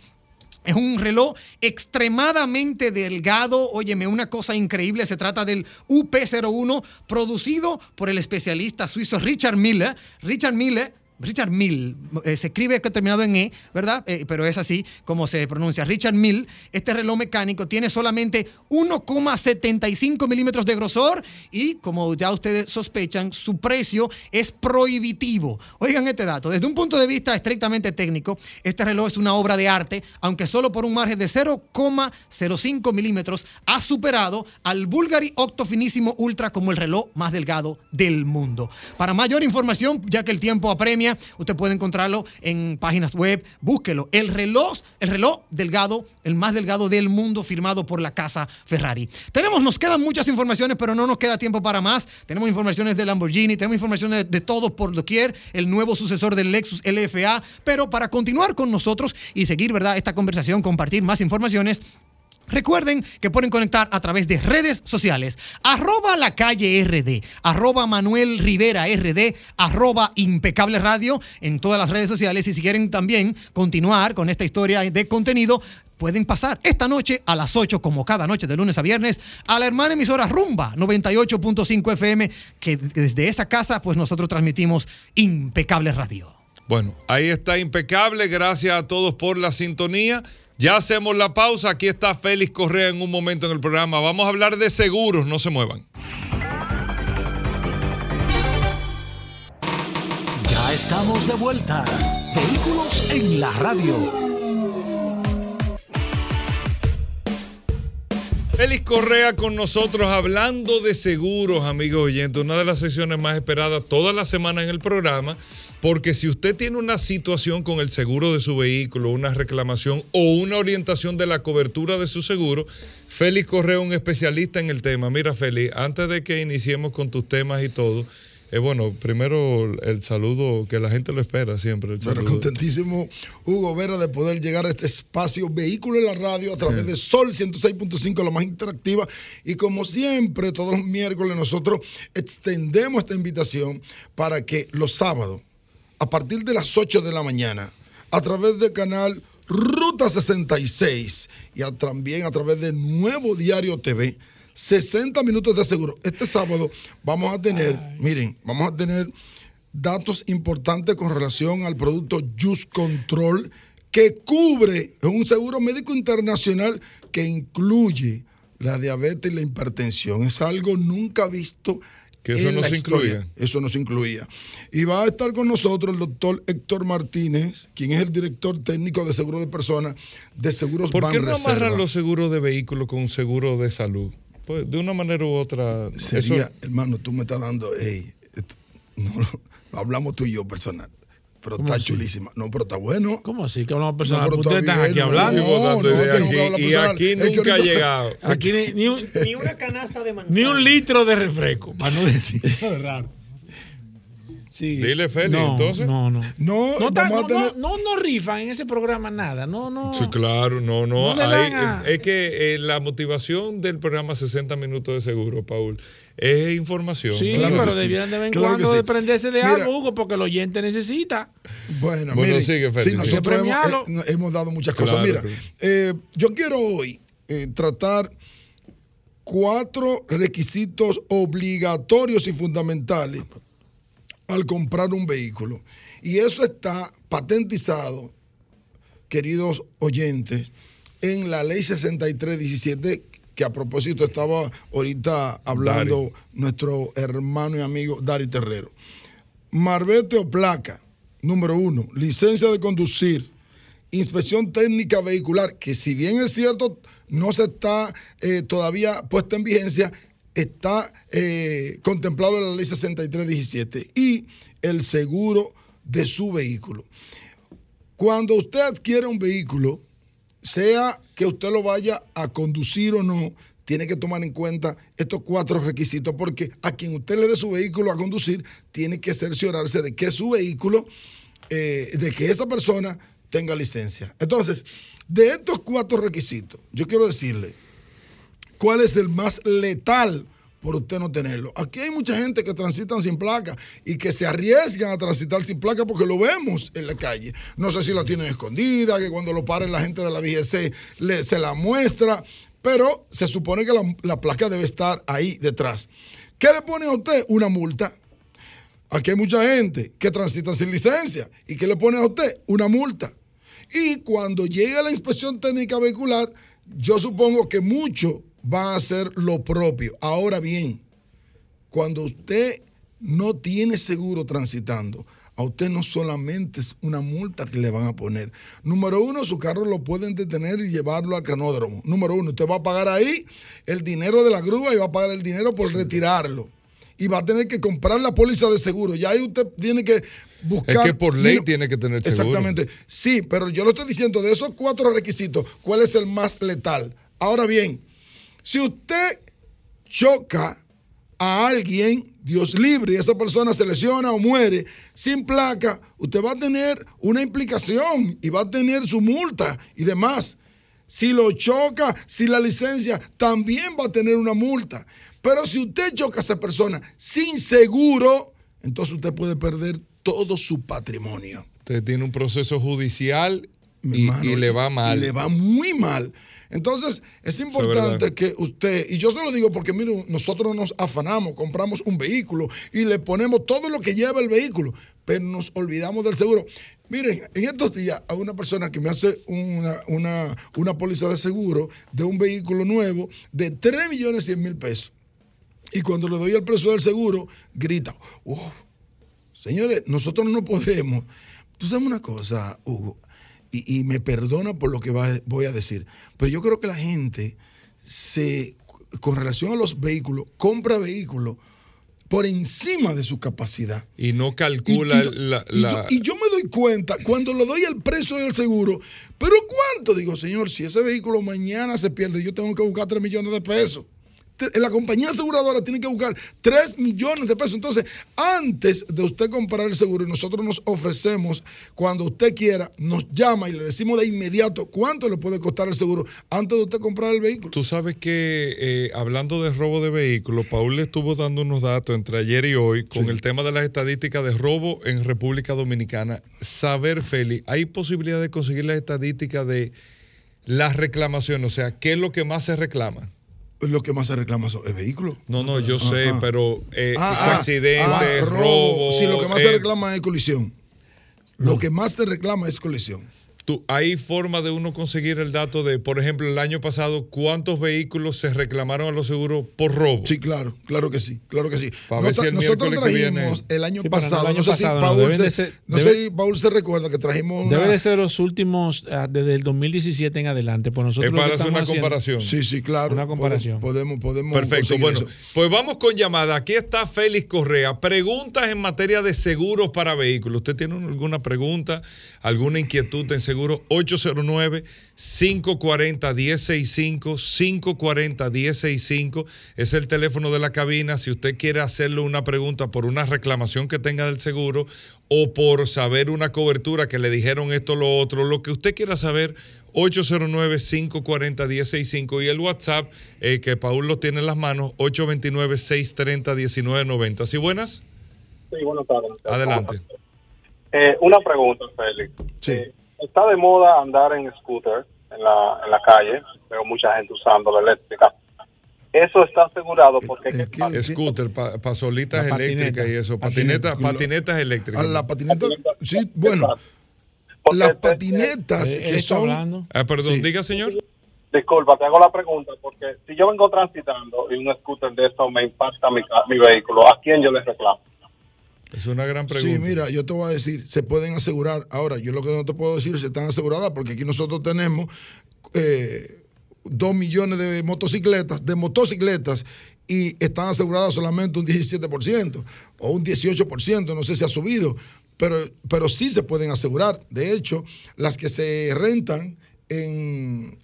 Es un reloj extremadamente delgado. Óyeme, una cosa increíble. Se trata del UP01, producido por el especialista suizo Richard Mille. Richard Mille. Richard Mill, eh, se escribe terminado en E, ¿verdad? Eh, pero es así como se pronuncia. Richard Mill, este reloj mecánico tiene solamente 1,75 milímetros de grosor y, como ya ustedes sospechan, su precio es prohibitivo. Oigan este dato, desde un punto de vista estrictamente técnico, este reloj es una obra de arte, aunque solo por un margen de 0,05 milímetros ha superado al Bulgari Octo Finísimo Ultra como el reloj más delgado del mundo. Para mayor información, ya que el tiempo apremia, usted puede encontrarlo en páginas web, búsquelo. El reloj, el reloj delgado, el más delgado del mundo, firmado por la casa Ferrari. Tenemos, nos quedan muchas informaciones, pero no nos queda tiempo para más. Tenemos informaciones de Lamborghini, tenemos informaciones de, de todo por doquier, el nuevo sucesor del Lexus LFA. Pero para continuar con nosotros y seguir, ¿verdad?, esta conversación, compartir más informaciones. Recuerden que pueden conectar a través de redes sociales. Arroba la calle RD, arroba Manuel Rivera RD, arroba impecable radio en todas las redes sociales. Y si quieren también continuar con esta historia de contenido, pueden pasar esta noche a las 8, como cada noche de lunes a viernes, a la hermana emisora Rumba 98.5 FM, que desde esta casa, pues nosotros transmitimos impecable radio. Bueno, ahí está impecable. Gracias a todos por la sintonía. Ya hacemos la pausa. Aquí está Félix Correa en un momento en el programa. Vamos a hablar de seguros. No se muevan. Ya estamos de vuelta. Vehículos en la radio. Félix Correa con nosotros hablando de seguros, amigos oyentes. Una de las sesiones más esperadas toda la semana en el programa. Porque si usted tiene una situación con el seguro de su vehículo, una reclamación o una orientación de la cobertura de su seguro, Félix Correa, un especialista en el tema. Mira, Félix, antes de que iniciemos con tus temas y todo, eh, bueno, primero el saludo que la gente lo espera siempre. El Pero contentísimo, Hugo Vera, de poder llegar a este espacio Vehículo en la Radio a través de Sol 106.5, la más interactiva. Y como siempre, todos los miércoles nosotros extendemos esta invitación para que los sábados, a partir de las 8 de la mañana, a través del canal Ruta 66 y a- también a través de Nuevo Diario TV, 60 minutos de seguro. Este sábado vamos a tener, miren, vamos a tener datos importantes con relación al producto Just Control que cubre un seguro médico internacional que incluye la diabetes y la hipertensión. Es algo nunca visto. Que eso no se incluía. Eso no se incluía. Y va a estar con nosotros el doctor Héctor Martínez, quien es el director técnico de seguro de personas de Seguros ¿Por qué no amarran los seguros de vehículos con seguro de salud? Pues de una manera u otra. Sería, eso- hermano, tú me estás dando, no, hablamos tú y yo personal. Pero ¿Cómo está así? chulísima. No, pero está bueno. ¿Cómo así? Que hablamos personal. pero Ustedes está están aquí hablando. no, no, hablar y aquí Es que nunca ha llegado. Aquí ni, ni un, Ni una canasta de manzana. ni un litro de refresco, para no decir. Es raro. Sí. Dile, Félix, no, entonces. No, no. No, No, no, tener. no, no, no rifan en ese programa nada. No, no. Sí, claro, no, no. No le hay- dan a- es que eh, la motivación del programa 60 minutos de seguro, Paul, es información. Sí, Claro pero debieran de vez en Claro cuando sí. desprenderse de Mira. algo, Hugo, porque el oyente necesita. Bueno, Bueno, sigue, Félix, sí, nosotros hemos, eh, hemos dado muchas cosas. Claro, Mira, pero- eh, yo quiero hoy eh, tratar cuatro requisitos obligatorios y fundamentales al comprar un vehículo. Y eso está patentizado, queridos oyentes, en la ley 6317, que a propósito estaba ahorita hablando Dari. nuestro hermano y amigo Dari Terrero. Marbete o placa, número uno, licencia de conducir, inspección técnica vehicular, que si bien es cierto, no se está eh, todavía puesta en vigencia, está eh, contemplado en la ley 6317 y el seguro de su vehículo. Cuando usted adquiere un vehículo, sea que usted lo vaya a conducir o no, tiene que tomar en cuenta estos cuatro requisitos, porque a quien usted le dé su vehículo a conducir, tiene que cerciorarse de que su vehículo, eh, de que esa persona tenga licencia. Entonces, de estos cuatro requisitos, yo quiero decirle cuál es el más letal por usted no tenerlo. Aquí hay mucha gente que transitan sin placa y que se arriesgan a transitar sin placa porque lo vemos en la calle. No sé si la tienen escondida, que cuando lo paren la gente de la DGC le, se la muestra, pero se supone que la, la placa debe estar ahí detrás. ¿Qué le pone a usted? Una multa. Aquí hay mucha gente que transita sin licencia y que le pone a usted una multa. Y cuando llegue la inspección técnica vehicular, yo supongo que muchos van a hacer lo propio. Ahora bien, cuando usted no tiene seguro transitando, a usted no solamente es una multa que le van a poner. Número uno, su carro lo pueden detener y llevarlo al canódromo. Número uno, usted va a pagar ahí el dinero de la grúa y va a pagar el dinero por retirarlo. Y va a tener que comprar la póliza de seguro. Ya ahí usted tiene que buscar. Es que por ley Mira, tiene que tener seguro. Exactamente. Sí, pero yo lo estoy diciendo, de esos cuatro requisitos, ¿cuál es el más letal? Ahora bien, si usted choca a alguien, Dios libre, y esa persona se lesiona o muere sin placa, usted va a tener una implicación y va a tener su multa y demás. Si lo choca, si la licencia, también va a tener una multa. Pero si usted choca a esa persona sin seguro, entonces usted puede perder todo su patrimonio. Usted tiene un proceso judicial y, hermano, y le va mal. Y le va muy mal. Entonces, es importante que usted, y yo se lo digo porque, mire, nosotros nos afanamos, compramos un vehículo y le ponemos todo lo que lleva el vehículo, pero nos olvidamos del seguro. Miren, en estos días hay una persona que me hace una, una, una póliza de seguro de un vehículo nuevo de 3 millones 100 mil pesos. Y cuando le doy el precio del seguro, grita, "Uf, señores, nosotros no podemos. Tú sabes una cosa, Hugo, y, y me perdona por lo que va- voy a decir, pero yo creo que la gente se, con relación a los vehículos, compra vehículos por encima de su capacidad. Y no calcula y la, y yo- la- y yo me doy cuenta cuando le doy el precio del seguro, pero ¿cuánto? Digo, señor, si ese vehículo mañana se pierde, yo tengo que buscar 3 millones de pesos. La compañía aseguradora tiene que buscar 3 millones de pesos. Entonces, antes de usted comprar el seguro, y nosotros nos ofrecemos, cuando usted quiera, nos llama y le decimos de inmediato cuánto le puede costar el seguro antes de usted comprar el vehículo. Tú sabes que eh, hablando de robo de vehículos, Paul le estuvo dando unos datos entre ayer y hoy con el tema de las estadísticas de robo en República Dominicana. Saber, Feli, ¿hay posibilidad de conseguir las estadísticas de las reclamaciones? O sea, ¿qué es lo que más se reclama? Lo que más se reclama el vehículo. No, no, yo sé, Ajá. pero eh, Ah, ah, accidentes, ah, robo. Sí, lo que más eh, se reclama es colisión. Lo que más se reclama es colisión. Tú, hay forma de uno conseguir el dato de, por ejemplo, el año pasado, cuántos vehículos se reclamaron a los seguros por robo. Sí, claro, claro que sí, claro que sí. Para ver Nota- si el nosotros miércoles que trajimos viene- el año Sí, no, el pasado, año no sé si pasado no, Paul, ser- no debe- sé si Paul se recuerda que trajimos una... Debe de ser los últimos, ah, desde el 2017 en adelante. Pues nosotros Es lo que para hacer una haciendo- comparación. Sí, sí, claro. Una comparación. Podemos, podemos Perfecto, bueno, eso. pues vamos con llamada. Aquí está Félix Correa. Preguntas en materia de seguros para vehículos. ¿Usted tiene alguna pregunta, alguna inquietud en seguro? 809-540-1065, 540-1065 es el teléfono de la cabina. Si usted quiere hacerle una pregunta por una reclamación que tenga del seguro o por saber una cobertura que le dijeron esto o lo otro, lo que usted quiera saber, 809-540-1065 y el WhatsApp eh, que Paul lo tiene en las manos, 829-630-1990. ¿Sí buenas? Sí, buenas tardes. Adelante. Eh, una pregunta, Félix. Sí. Eh, está de moda andar en scooter en la, en la calle. Veo mucha gente usando la eléctrica. Eso está asegurado porque... ¿El ¿qué qué? pasa? Scooter, pa- pasolitas eléctricas y eso, Patineta. patinetas, patinetas eléctricas. la patineta, sí, bueno, Porque las te- patinetas Eh, él que está son... hablando. Ah, perdón, Sí. diga señor. Disculpa, te hago la pregunta porque si yo vengo transitando y un scooter de esto me impacta mi, ca- mi vehículo, ¿a quién yo les reclamo? Es una gran pregunta. Sí, mira, yo te voy a decir, se pueden asegurar. Ahora, yo lo que no te puedo decir si están aseguradas, porque aquí nosotros tenemos eh, dos millones de motocicletas, de motocicletas, y están aseguradas solamente un 17% o un 18%, no sé si ha subido, pero, pero sí se pueden asegurar. De hecho, las que se rentan en,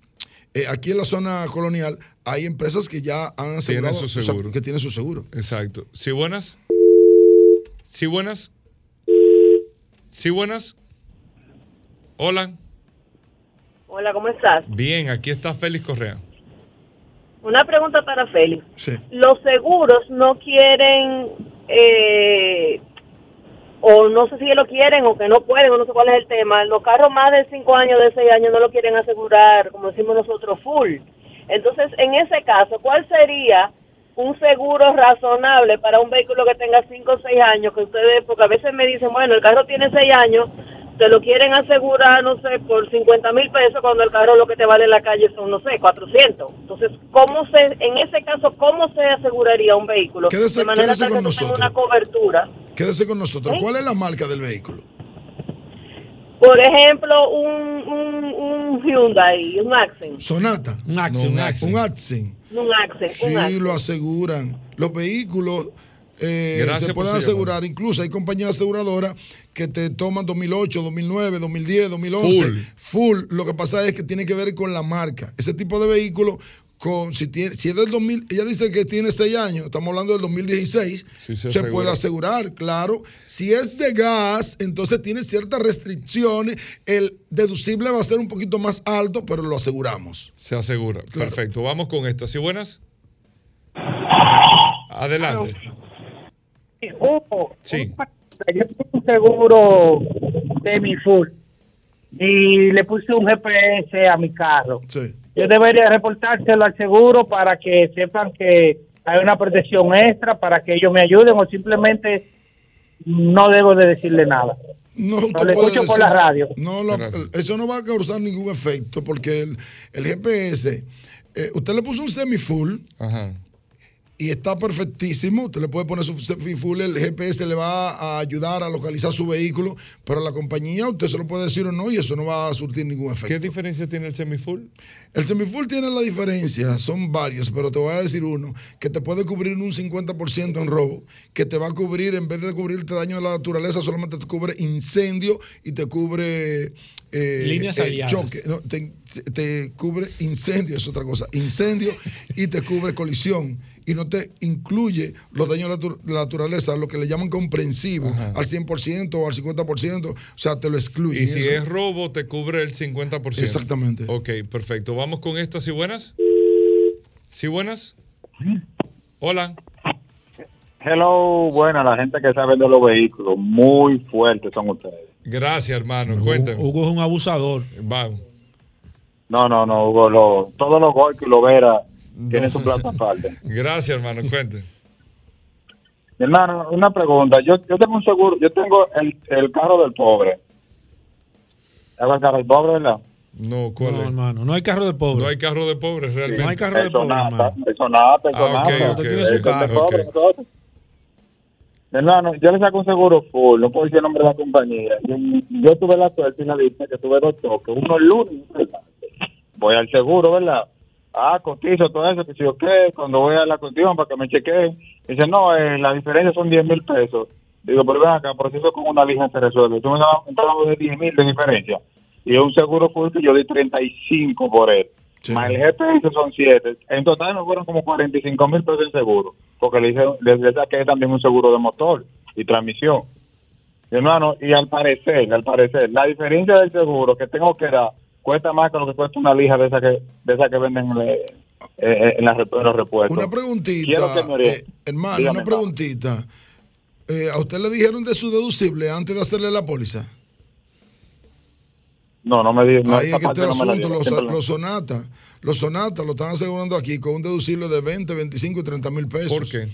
eh, aquí en la zona colonial, hay empresas que ya han asegurado, su o sea, seguro. que tienen su seguro. Exacto. ¿Sí buenas? ¿Sí buenas? ¿Sí buenas? Hola. Hola, ¿cómo estás? Bien, aquí está Félix Correa. Una pregunta para Félix. Sí. Los seguros no quieren, eh, o no sé si lo quieren o que no pueden, o no sé cuál es el tema. Los carros más de 5 años, de 6 años, no lo quieren asegurar, como decimos nosotros, full. Entonces, en ese caso, ¿cuál sería un seguro razonable para un vehículo que tenga 5 o 6 años? Que ustedes, porque a veces me dicen, bueno, el carro tiene 6 años, te lo quieren asegurar, no sé, por 50 mil pesos, cuando el carro lo que te vale en la calle son, no sé, 400. Entonces, ¿cómo se, en ese caso, cómo se aseguraría un vehículo? Quédese- de manera quédese tal con nosotros. una cobertura. Quédese con nosotros. ¿Eh? ¿Cuál es la marca del vehículo? Por ejemplo, un, un, un Hyundai, un Accent. Sonata. Un Axi. Un Accent. Un Accent, un Sí, Accent. lo aseguran. Los vehículos eh, se pueden asegurar. Incluso hay compañías aseguradoras que te toman 2008, 2009, 2010, 2011. Full. Full. Lo que pasa es que tiene que ver con la marca. Ese tipo de vehículo, con, si, tiene, si es del 2000, ella dice que tiene 6 años, estamos hablando del 2016, Sí, se se, puede asegurar, claro. Si es de gas, entonces tiene ciertas restricciones. El deducible va a ser un poquito más alto, pero lo aseguramos. Se asegura. Claro. Perfecto. Vamos con esta. ¿Sí buenas? Adelante. Hugo, Sí. yo tengo un seguro semi full y le puse un GPS a mi carro. Sí. Yo debería reportárselo al seguro para que sepan que hay una protección extra para que ellos me ayuden o simplemente no debo de decirle nada. No, No, puede escucho por la radio. No, lo- eso no va a causar ningún efecto porque el, el GPS, eh, usted le puso un semi-full Ajá. Y está perfectísimo. Usted le puede poner su semi-full, el GPS le va a ayudar a localizar su vehículo, pero la compañía usted se lo puede decir o no y eso no va a surtir ningún ¿Qué efecto. diferencia tiene el semifull? El semifull tiene la diferencia, son varios, pero te voy a decir uno, que te puede cubrir un 50% en robo, que te va a cubrir, en vez de cubrirte daño de la naturaleza, solamente te cubre incendio y te cubre... eh, Líneas eh, aliadas. choque, no, te, te cubre incendio, es otra cosa, incendio y te cubre colisión y no te incluye los daños de la natu- de la naturaleza, lo que le llaman comprensivo, Ajá. al 100% o al 50%, o sea, te lo excluye. Y si Eso- es robo, te cubre el 50%. Exactamente. Ok, perfecto. Vamos con estas. ¿Sí buenas? ¿Sí buenas? Hola. Hello, buena, la gente que sabe de los vehículos, muy fuertes son ustedes. Gracias, hermano. Cuéntame. Hugo es un abusador. Vamos. No, no, no, Hugo, lo- todos los Goico y los Vera tienen su plato aparte. Gracias, hermano. Cuéntame. Mi hermano, una pregunta. Yo, yo tengo un seguro, yo tengo el, el carro del pobre. Es el carro del pobre, ¿verdad? No, ¿cuál No, es? hermano, no hay carro de pobre. No hay carro de pobres realmente. No hay carro de pobre, hermano. Ah, El tiene su de carro, pobre, Hermano, yo le saco un seguro full, no puedo decir el nombre de la compañía. Yo, yo tuve la suerte y la dicha que tuve dos toques, uno el lunes. Voy al seguro, ¿verdad? Ah, cotizo todo eso, que si yo qué, cuando voy a la cuestión para que me chequeen, dice, no, eh, la diferencia son 10 mil pesos. Digo, pero ven acá, por eso con una lija se resuelve. Tú me estabas de 10 mil de diferencia. Y un seguro full que yo di 35 por él. Más el GPS son 7. En total me fueron como 45 mil pesos en seguro. Porque le, hice, le, le saqué también un seguro de motor y transmisión. Mi hermano, y al parecer, al parecer, la diferencia del seguro que tengo que dar cuesta más que lo que cuesta una lija de esa que, de esa que venden eh, eh, en, las rep- en los repuestos. Una preguntita, Quiero que me oriente. eh, hermano, Dígame, una preguntita. Eh, ¿A usted le dijeron de su deducible antes de hacerle la póliza? No, no me di, no, Ahí es que está el la asunto, los, la- los sonatas. Los sonatas lo están asegurando aquí con un deducible de 20, 25 y 30 mil pesos. ¿Por qué?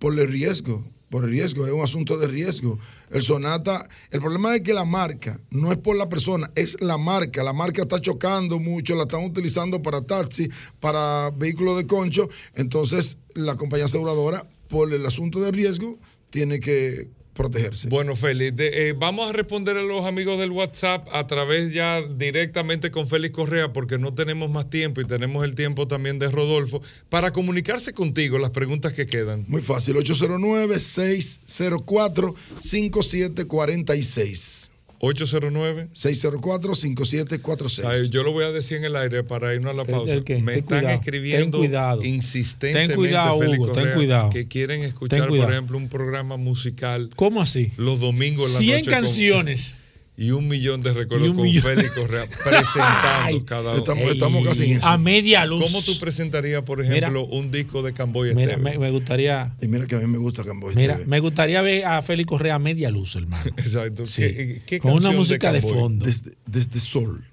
Por el riesgo. Por el riesgo, es un asunto de riesgo. El sonata, el problema es que la marca, no es por la persona, es la marca. La marca está chocando mucho, la están utilizando para taxi, para vehículos de concho. Entonces, la compañía aseguradora, por el asunto de riesgo, tiene que protegerse. Bueno, Félix, de- eh, vamos a responder a los amigos del WhatsApp a través ya directamente con Félix Correa porque no tenemos más tiempo y tenemos el tiempo también de Rodolfo para comunicarse contigo las preguntas que quedan. Muy fácil, 809-604-5746. 809 604-5746. Ay, yo lo voy a decir en el aire para irnos a la ¿El- pausa. el? Me Ten están cuidado, escribiendo ten insistentemente, Ten cuidado, Félix Hugo, ten Correa, cuidado. que quieren escuchar, por ejemplo, un programa musical ¿Cómo así? los domingos en la 100 noche con- canciones. Y un millón de recuerdos con millón. Félix Correa presentando Ay. cada uno. Estamos- estamos casi en eso. A media luz. ¿Cómo tú presentarías, por ejemplo, un disco de Camboya Mira, me, me gustaría. Y mira que a mí me gusta Camboy Mira, TV. me gustaría ver a Félix Correa a media luz, hermano. Exacto. Sí. ¿Qué- qué Con una de música de, Camboy? fondo. Desde, desde Sol.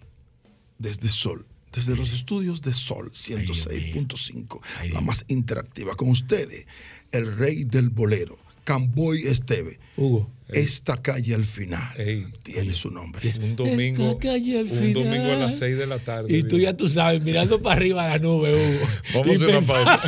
Desde Sol. Desde los estudios de Sol 106.5. La más interactiva con ustedes. El rey del bolero. Camboy Esteve. Hugo. Esta calle al final Ey, tiene su nombre. un domingo, Esta calle al un domingo a las 6 de la tarde. Y tú ya tú sabes, mirando para arriba a la nube, Hugo. Vamos a hacer una pausa.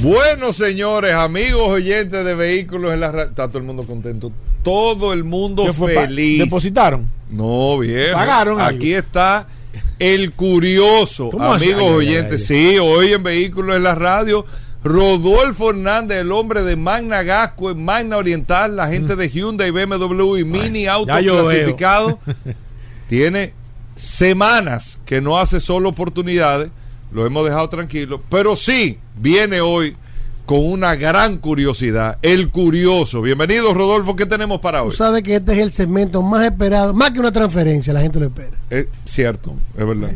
Bueno, señores, amigos oyentes de vehículos en la radio. Está todo el mundo contento. Todo el mundo ¿Qué fue, pa- feliz. ¿Depositaron? No, bien. ¿Pagaron algo? Aquí está el curioso, amigos Ay, oyentes. ay, Sí, hoy en Vehículos en la Radio. Rodolfo Hernández, el hombre de Magna Gasco en Magna Oriental, la gente de Hyundai, BMW y Mini Auto Mm. clasificado. Tiene semanas que no hace solo oportunidades, lo hemos dejado tranquilo, pero sí viene hoy con una gran curiosidad, el curioso. Bienvenido Rodolfo, ¿qué tenemos para hoy? Tú sabes que este es el segmento más esperado, más que una transferencia, la gente lo espera. Es cierto, es verdad.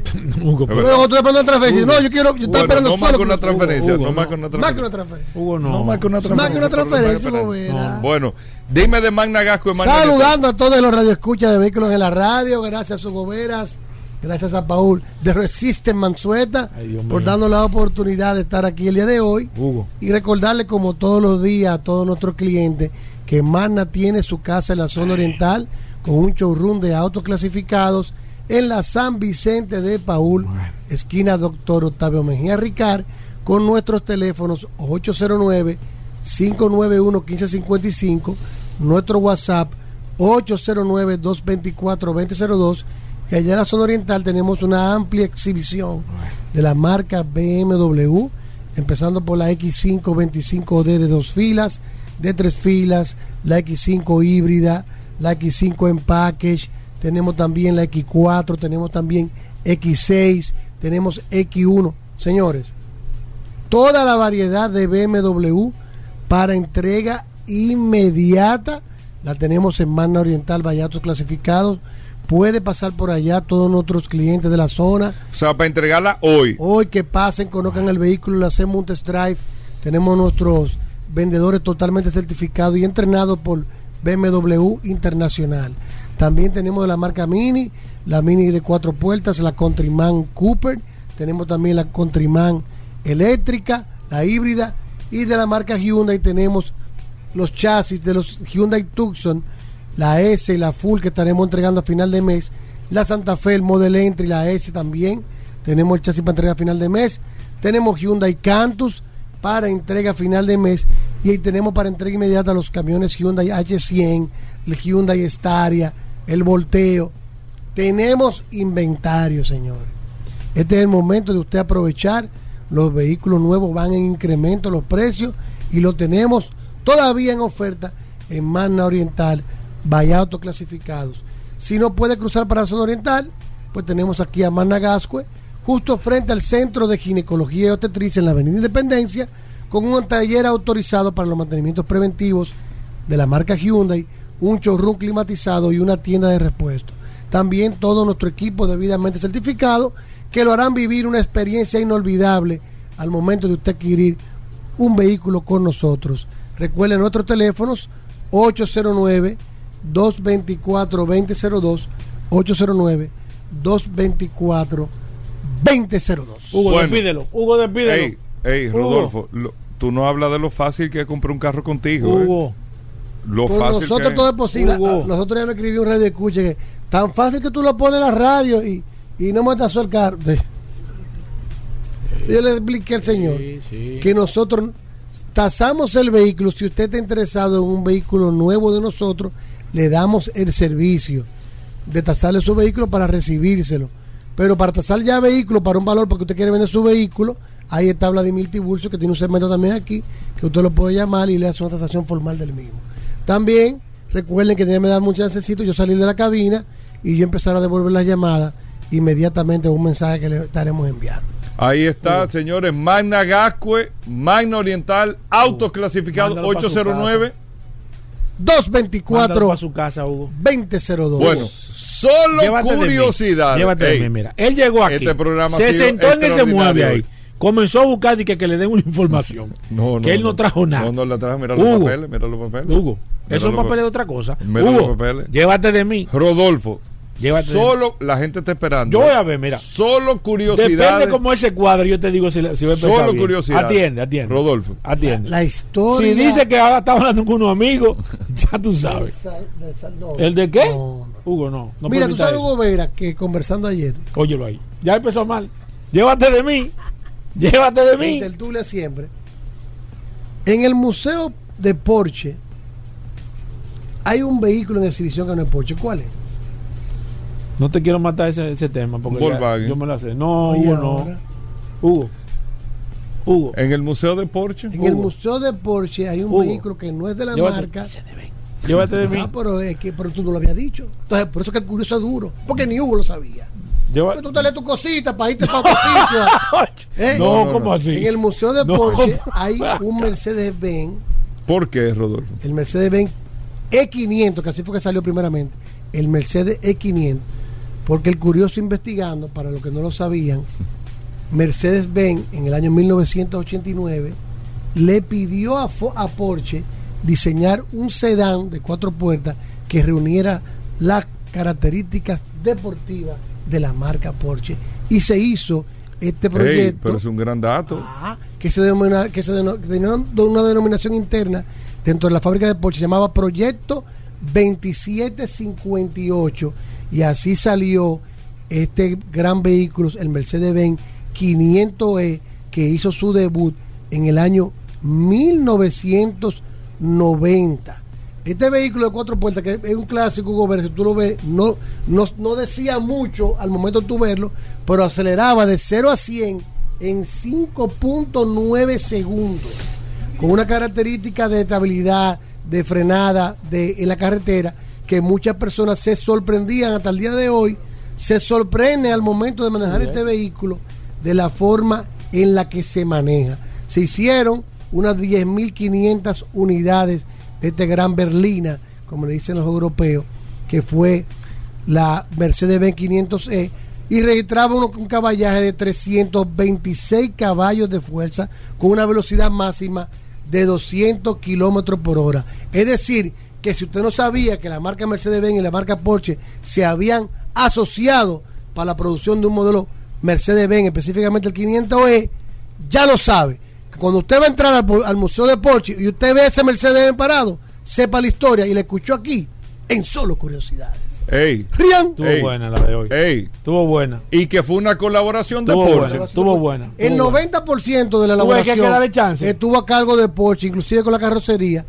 Hugo, Es verdad. cuando tú esperando una transferencia, Hugo. no, yo quiero, yo Bueno, estoy esperando no más solo que una Hugo, transferencia, Hugo, no más que una Más que transferencia. una transferencia. Hugo, no. No más que una Más que una transferencia. transferencia, No. Hugo. Bueno, dime de Magna Gasco en Magna Saludando a todos los radioescuchas de vehículos en la radio, gracias a Hugo Veras, gracias a Paul. De Resisten Mansueta Ay, por darnos la oportunidad de estar aquí el día de hoy Hugo. y recordarle como todos los días a todos nuestros clientes que Magna tiene su casa en la zona oriental con un showroom de autos clasificados en la San Vicente de Paul, esquina Doctor Octavio Mejía Ricard, con nuestros teléfonos 809 591 1555, nuestro WhatsApp 809 224 2002 y allá en la zona oriental tenemos una amplia exhibición de la marca BMW, empezando por la X5 25D de dos filas, de tres filas, la X5 híbrida, la X5 en package, tenemos también la X4, tenemos también X6, tenemos X1. Señores, toda la variedad de BMW para entrega inmediata la tenemos en Magna Oriental, Vallatos clasificados. Puede pasar por allá todos nuestros clientes de la zona. O sea, para entregarla hoy. Hoy que pasen, conozcan el vehículo, le hacemos un test drive. Tenemos nuestros vendedores totalmente certificados y entrenados por BMW Internacional. También tenemos de la marca Mini, la Mini de cuatro puertas, la Countryman Cooper. Tenemos también la Countryman eléctrica, la híbrida. Y de la marca Hyundai tenemos los chasis de los Hyundai Tucson, la S y la Full que estaremos entregando a final de mes. La Santa Fe, el Model Entry, la S también. Tenemos el chasis para entrega a final de mes. Tenemos Hyundai Cantus para entrega a final de mes. Y ahí tenemos para entrega inmediata los camiones Hyundai H100, el Hyundai Staria, el Volteo. Tenemos inventario, señores. Este es el momento de usted aprovechar. Los vehículos nuevos van en incremento los precios y lo tenemos todavía en oferta en Magna Oriental, vaya autoclasificados. Si no puede cruzar para la zona oriental, pues tenemos aquí a Magna Gascue, justo frente al Centro de Ginecología y Obstetricia en la Avenida Independencia, con un taller autorizado para los mantenimientos preventivos de la marca Hyundai, un showroom climatizado y una tienda de repuesto. También todo nuestro equipo debidamente certificado que lo harán vivir una experiencia inolvidable al momento de usted adquirir un vehículo con nosotros. Recuerden nuestros teléfonos 809 224 2002 809 224 2002. Hugo, Bueno. despídelo. Hugo, despídelo. Ey. Rodolfo, lo- tú no hablas de lo fácil que es comprar un carro contigo. ¿eh? Hugo. Lo Por fácil nosotros que todo es posible. Hugo. Ah, Nosotros ya me escribí un radio escucha que tan fácil que tú lo pones en la radio y, y no me tasó el carro. Sí. Yo le expliqué al señor que nosotros tasamos el vehículo. Si usted está interesado en un vehículo nuevo de nosotros, le damos el servicio de tasarle su vehículo para recibírselo. Pero para tasar ya vehículo para un valor porque usted quiere vender su vehículo, ahí está Vladimir Tiburcio, que tiene un segmento también aquí, que usted lo puede llamar y le hace una tasación formal del mismo. También recuerden que me da mucho necesito yo salir de la cabina y yo empezar a devolver las llamadas inmediatamente un mensaje que le estaremos enviando. Ahí está, señores. Magna Gascue, Magna Oriental, pa' su 809. 224 Mándalo pa' su casa, Hugo. 2002. Bueno, solo Llévate de curiosidad. Llévate de Ey, mí, mira. Él llegó aquí. Este programa se sentó en ese mueble ahí. Comenzó a buscar y que, que le den una información. No, no, que él no, trajo nada. No, no la trajo. Mira los papeles, mira los papeles. Hugo, esos papeles de otra cosa. Mira los papeles. llévate de mí. Rodolfo, Llévate solo la gente está esperando. Yo voy a ver, mira. Solo curiosidades. Depende cómo él se cuadre, yo te digo si, si va a empezar Solo bien. curiosidad. Atiende, atiende. Rodolfo. Atiende. La historia. Si dice que ahora está hablando con unos amigos, ya tú sabes. No. ¿El de qué? No, Hugo, no. no Mira, tú sabes, eso. Hugo Vera, que conversando ayer, Óyelo ahí. Ya empezó mal. Llévate de mí. Llévate de mí. tertulia siempre, en el museo de Porsche hay un vehículo en exhibición que no es Porsche. ¿Cuál es? No te quiero matar ese, ese tema porque ya- yo me lo sé. No, Hugo, no. Hugo. Hugo. En el Museo de Porsche. En el museo de Porsche hay un Hugo. vehículo que no es de la Llévate- marca. Llévate de mí. Ah, pero, es que, pero tú no lo habías dicho. Entonces, por eso que el curioso es duro. Porque ni Hugo lo sabía. Lleva- Porque tú te lees tu cosita para irte para otro sitio. ¿Eh? No, ¿cómo no. así? En el museo de No, Porsche hay un Mercedes-Benz, ¿Por qué, Rodolfo? el Mercedes-Benz E500, que así fue que salió primeramente. El Mercedes E500. Porque el curioso investigando, para los que no lo sabían, Mercedes-Benz en el año 1989 le pidió a, Fo- a Porsche diseñar un sedán de cuatro puertas que reuniera las características deportivas de la marca Porsche. Y se hizo este proyecto pero es un gran dato. Ah, que se denomina, que se una denominación interna dentro de la fábrica de Porsche, se llamaba Proyecto 2758 y así salió este gran vehículo, el Mercedes-Benz 500E, que hizo su debut en el año 1990. Este vehículo de cuatro puertas, que es un clásico, Hugo si tú lo ves, no, no, no decía mucho al momento de tú verlo, pero aceleraba de 0 a 100 en 5.9 segundos, con una característica de estabilidad, de frenada en la carretera, que muchas personas se sorprendían hasta el día de hoy, se sorprende al momento de manejar Bien. este vehículo de la forma en la que se maneja. Se hicieron unas 10.500 unidades de este gran berlina, como le dicen los europeos, que fue la Mercedes-Benz 500E y registraba uno- un caballaje de 326 caballos de fuerza con una velocidad máxima de 200 kilómetros por hora. Es decir, que si usted no sabía que la marca Mercedes-Benz y la marca Porsche se habían asociado para la producción de un modelo Mercedes-Benz, específicamente el 500E, ya lo sabe. Cuando usted va a entrar al, al Museo de Porsche y usted ve ese Mercedes-Benz parado, sepa la historia y la escuchó aquí en Solo Curiosidades. Ey. Rian. Estuvo Ey. buena la de hoy. Ey. Estuvo buena. Y que fue una colaboración de Porsche. buena. Estuvo buena. El estuvo buena. 90% de la que elaboración queda de chance. estuvo a cargo de Porsche, inclusive con la carrocería.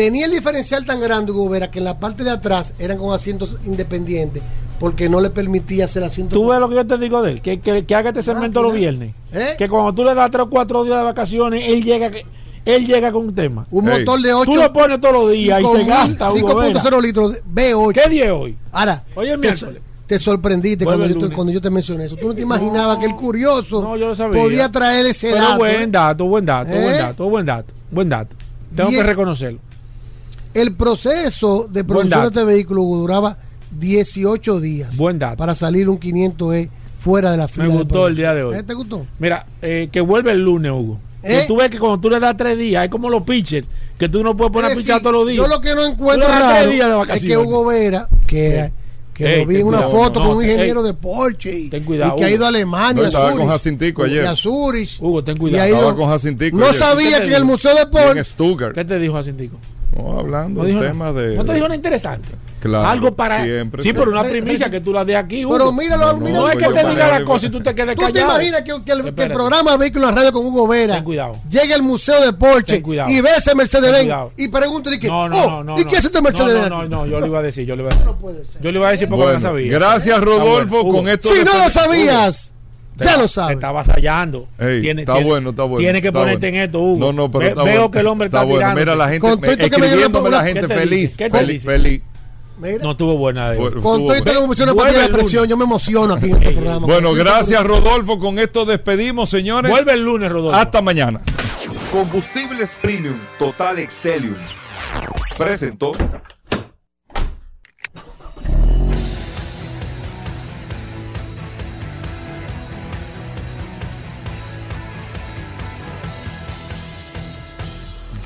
Tenía el diferencial tan grande, Hugo Vera, que en la parte de atrás eran con asientos independientes, porque no le permitía hacer asientos. Tú ves lo que yo te digo de él, que, que, que haga este segmento los viernes. ¿Eh? Que cuando tú le das tres o cuatro días de vacaciones, él llega que- él llega con un tema. Un motor de 8. Tú lo pones todos los días y se gasta, Hugo Vera. 5.0 litros de V8. ¿Qué día es hoy? Ahora, Hoy es miércoles. te sorprendiste cuando yo, te, cuando yo te mencioné eso. Tú no te imaginabas que el curioso No, yo lo sabía. podía traer ese Pero dato. buen dato, buen dato, ¿Eh? buen dato, buen dato, buen dato. Tengo que reconocerlo. El proceso de producción de este vehículo duraba 18 días Buen dato. para salir un 500E fuera de la fila. Me gustó el día de hoy. ¿Eh? ¿Te gustó? Mira, eh, que vuelve el lunes, Hugo. ¿Eh? Que tú ves que cuando tú le das tres días, es como los pitchers, que tú no puedes poner a pichar todos los días. Yo lo que no encuentro Tú le das raro tres días de es que Hugo Vera, que, que Ey, lo vi en una cuidado, foto no, con un ey, ingeniero de Porsche y, ten cuidado, y que ha ido a Alemania, No, a estaba con Zurich, Jacintico ayer. y a Zurich. Hugo, ten y cuidado. ha ido- Estaba con Jacintico no ayer. ¿Qué sabía que en el? Museo de Y en Porsche Stuttgart. ¿Qué te dijo Jacintico? No, hablando No del dijo tema nada. de. No te dijo nada interesante. Claro, Algo para. siempre, sí, pero una primicia que tú la de aquí. Hugo. Pero míralo, No, míralo. No es que te diga la cosa y tú te quedes ¿Tú te callado. imaginas que, que el, que el programa Vehículos en la Radio con Hugo Vera Ten cuidado. llegue al Museo de Porsche y ve ese Mercedes-Benz y pregunte que, No, no, oh, no, no. ¿y qué es este Mercedes-Benz? No, no, no, no, yo le iba a decir, yo le iba a decir. Yo le iba a decir porque Bueno, no sabía. gracias, Rodolfo, con esto Si de- no lo sabías, Te ya lo Te sabes. está avasallando. Ey, Tiene- está tiene- bueno, está bueno. Tiene que está ponerte bueno. en esto, Hugo. No, no, pero Ve- está Veo bueno. que el hombre está, bueno. tirando. Mira la gente Con esto que me la gente ¿Qué te feliz. ¿Qué te Feliz, dice? feliz. Mira, No estuvo buena hoy. con todo esto que me pusieron para la presión, yo me emociono aquí en este programa. Bueno, gracias, Rodolfo. Con esto despedimos, señores. Vuelve el lunes, Rodolfo. Hasta mañana. Combustibles Premium Total Excelium. Presentó.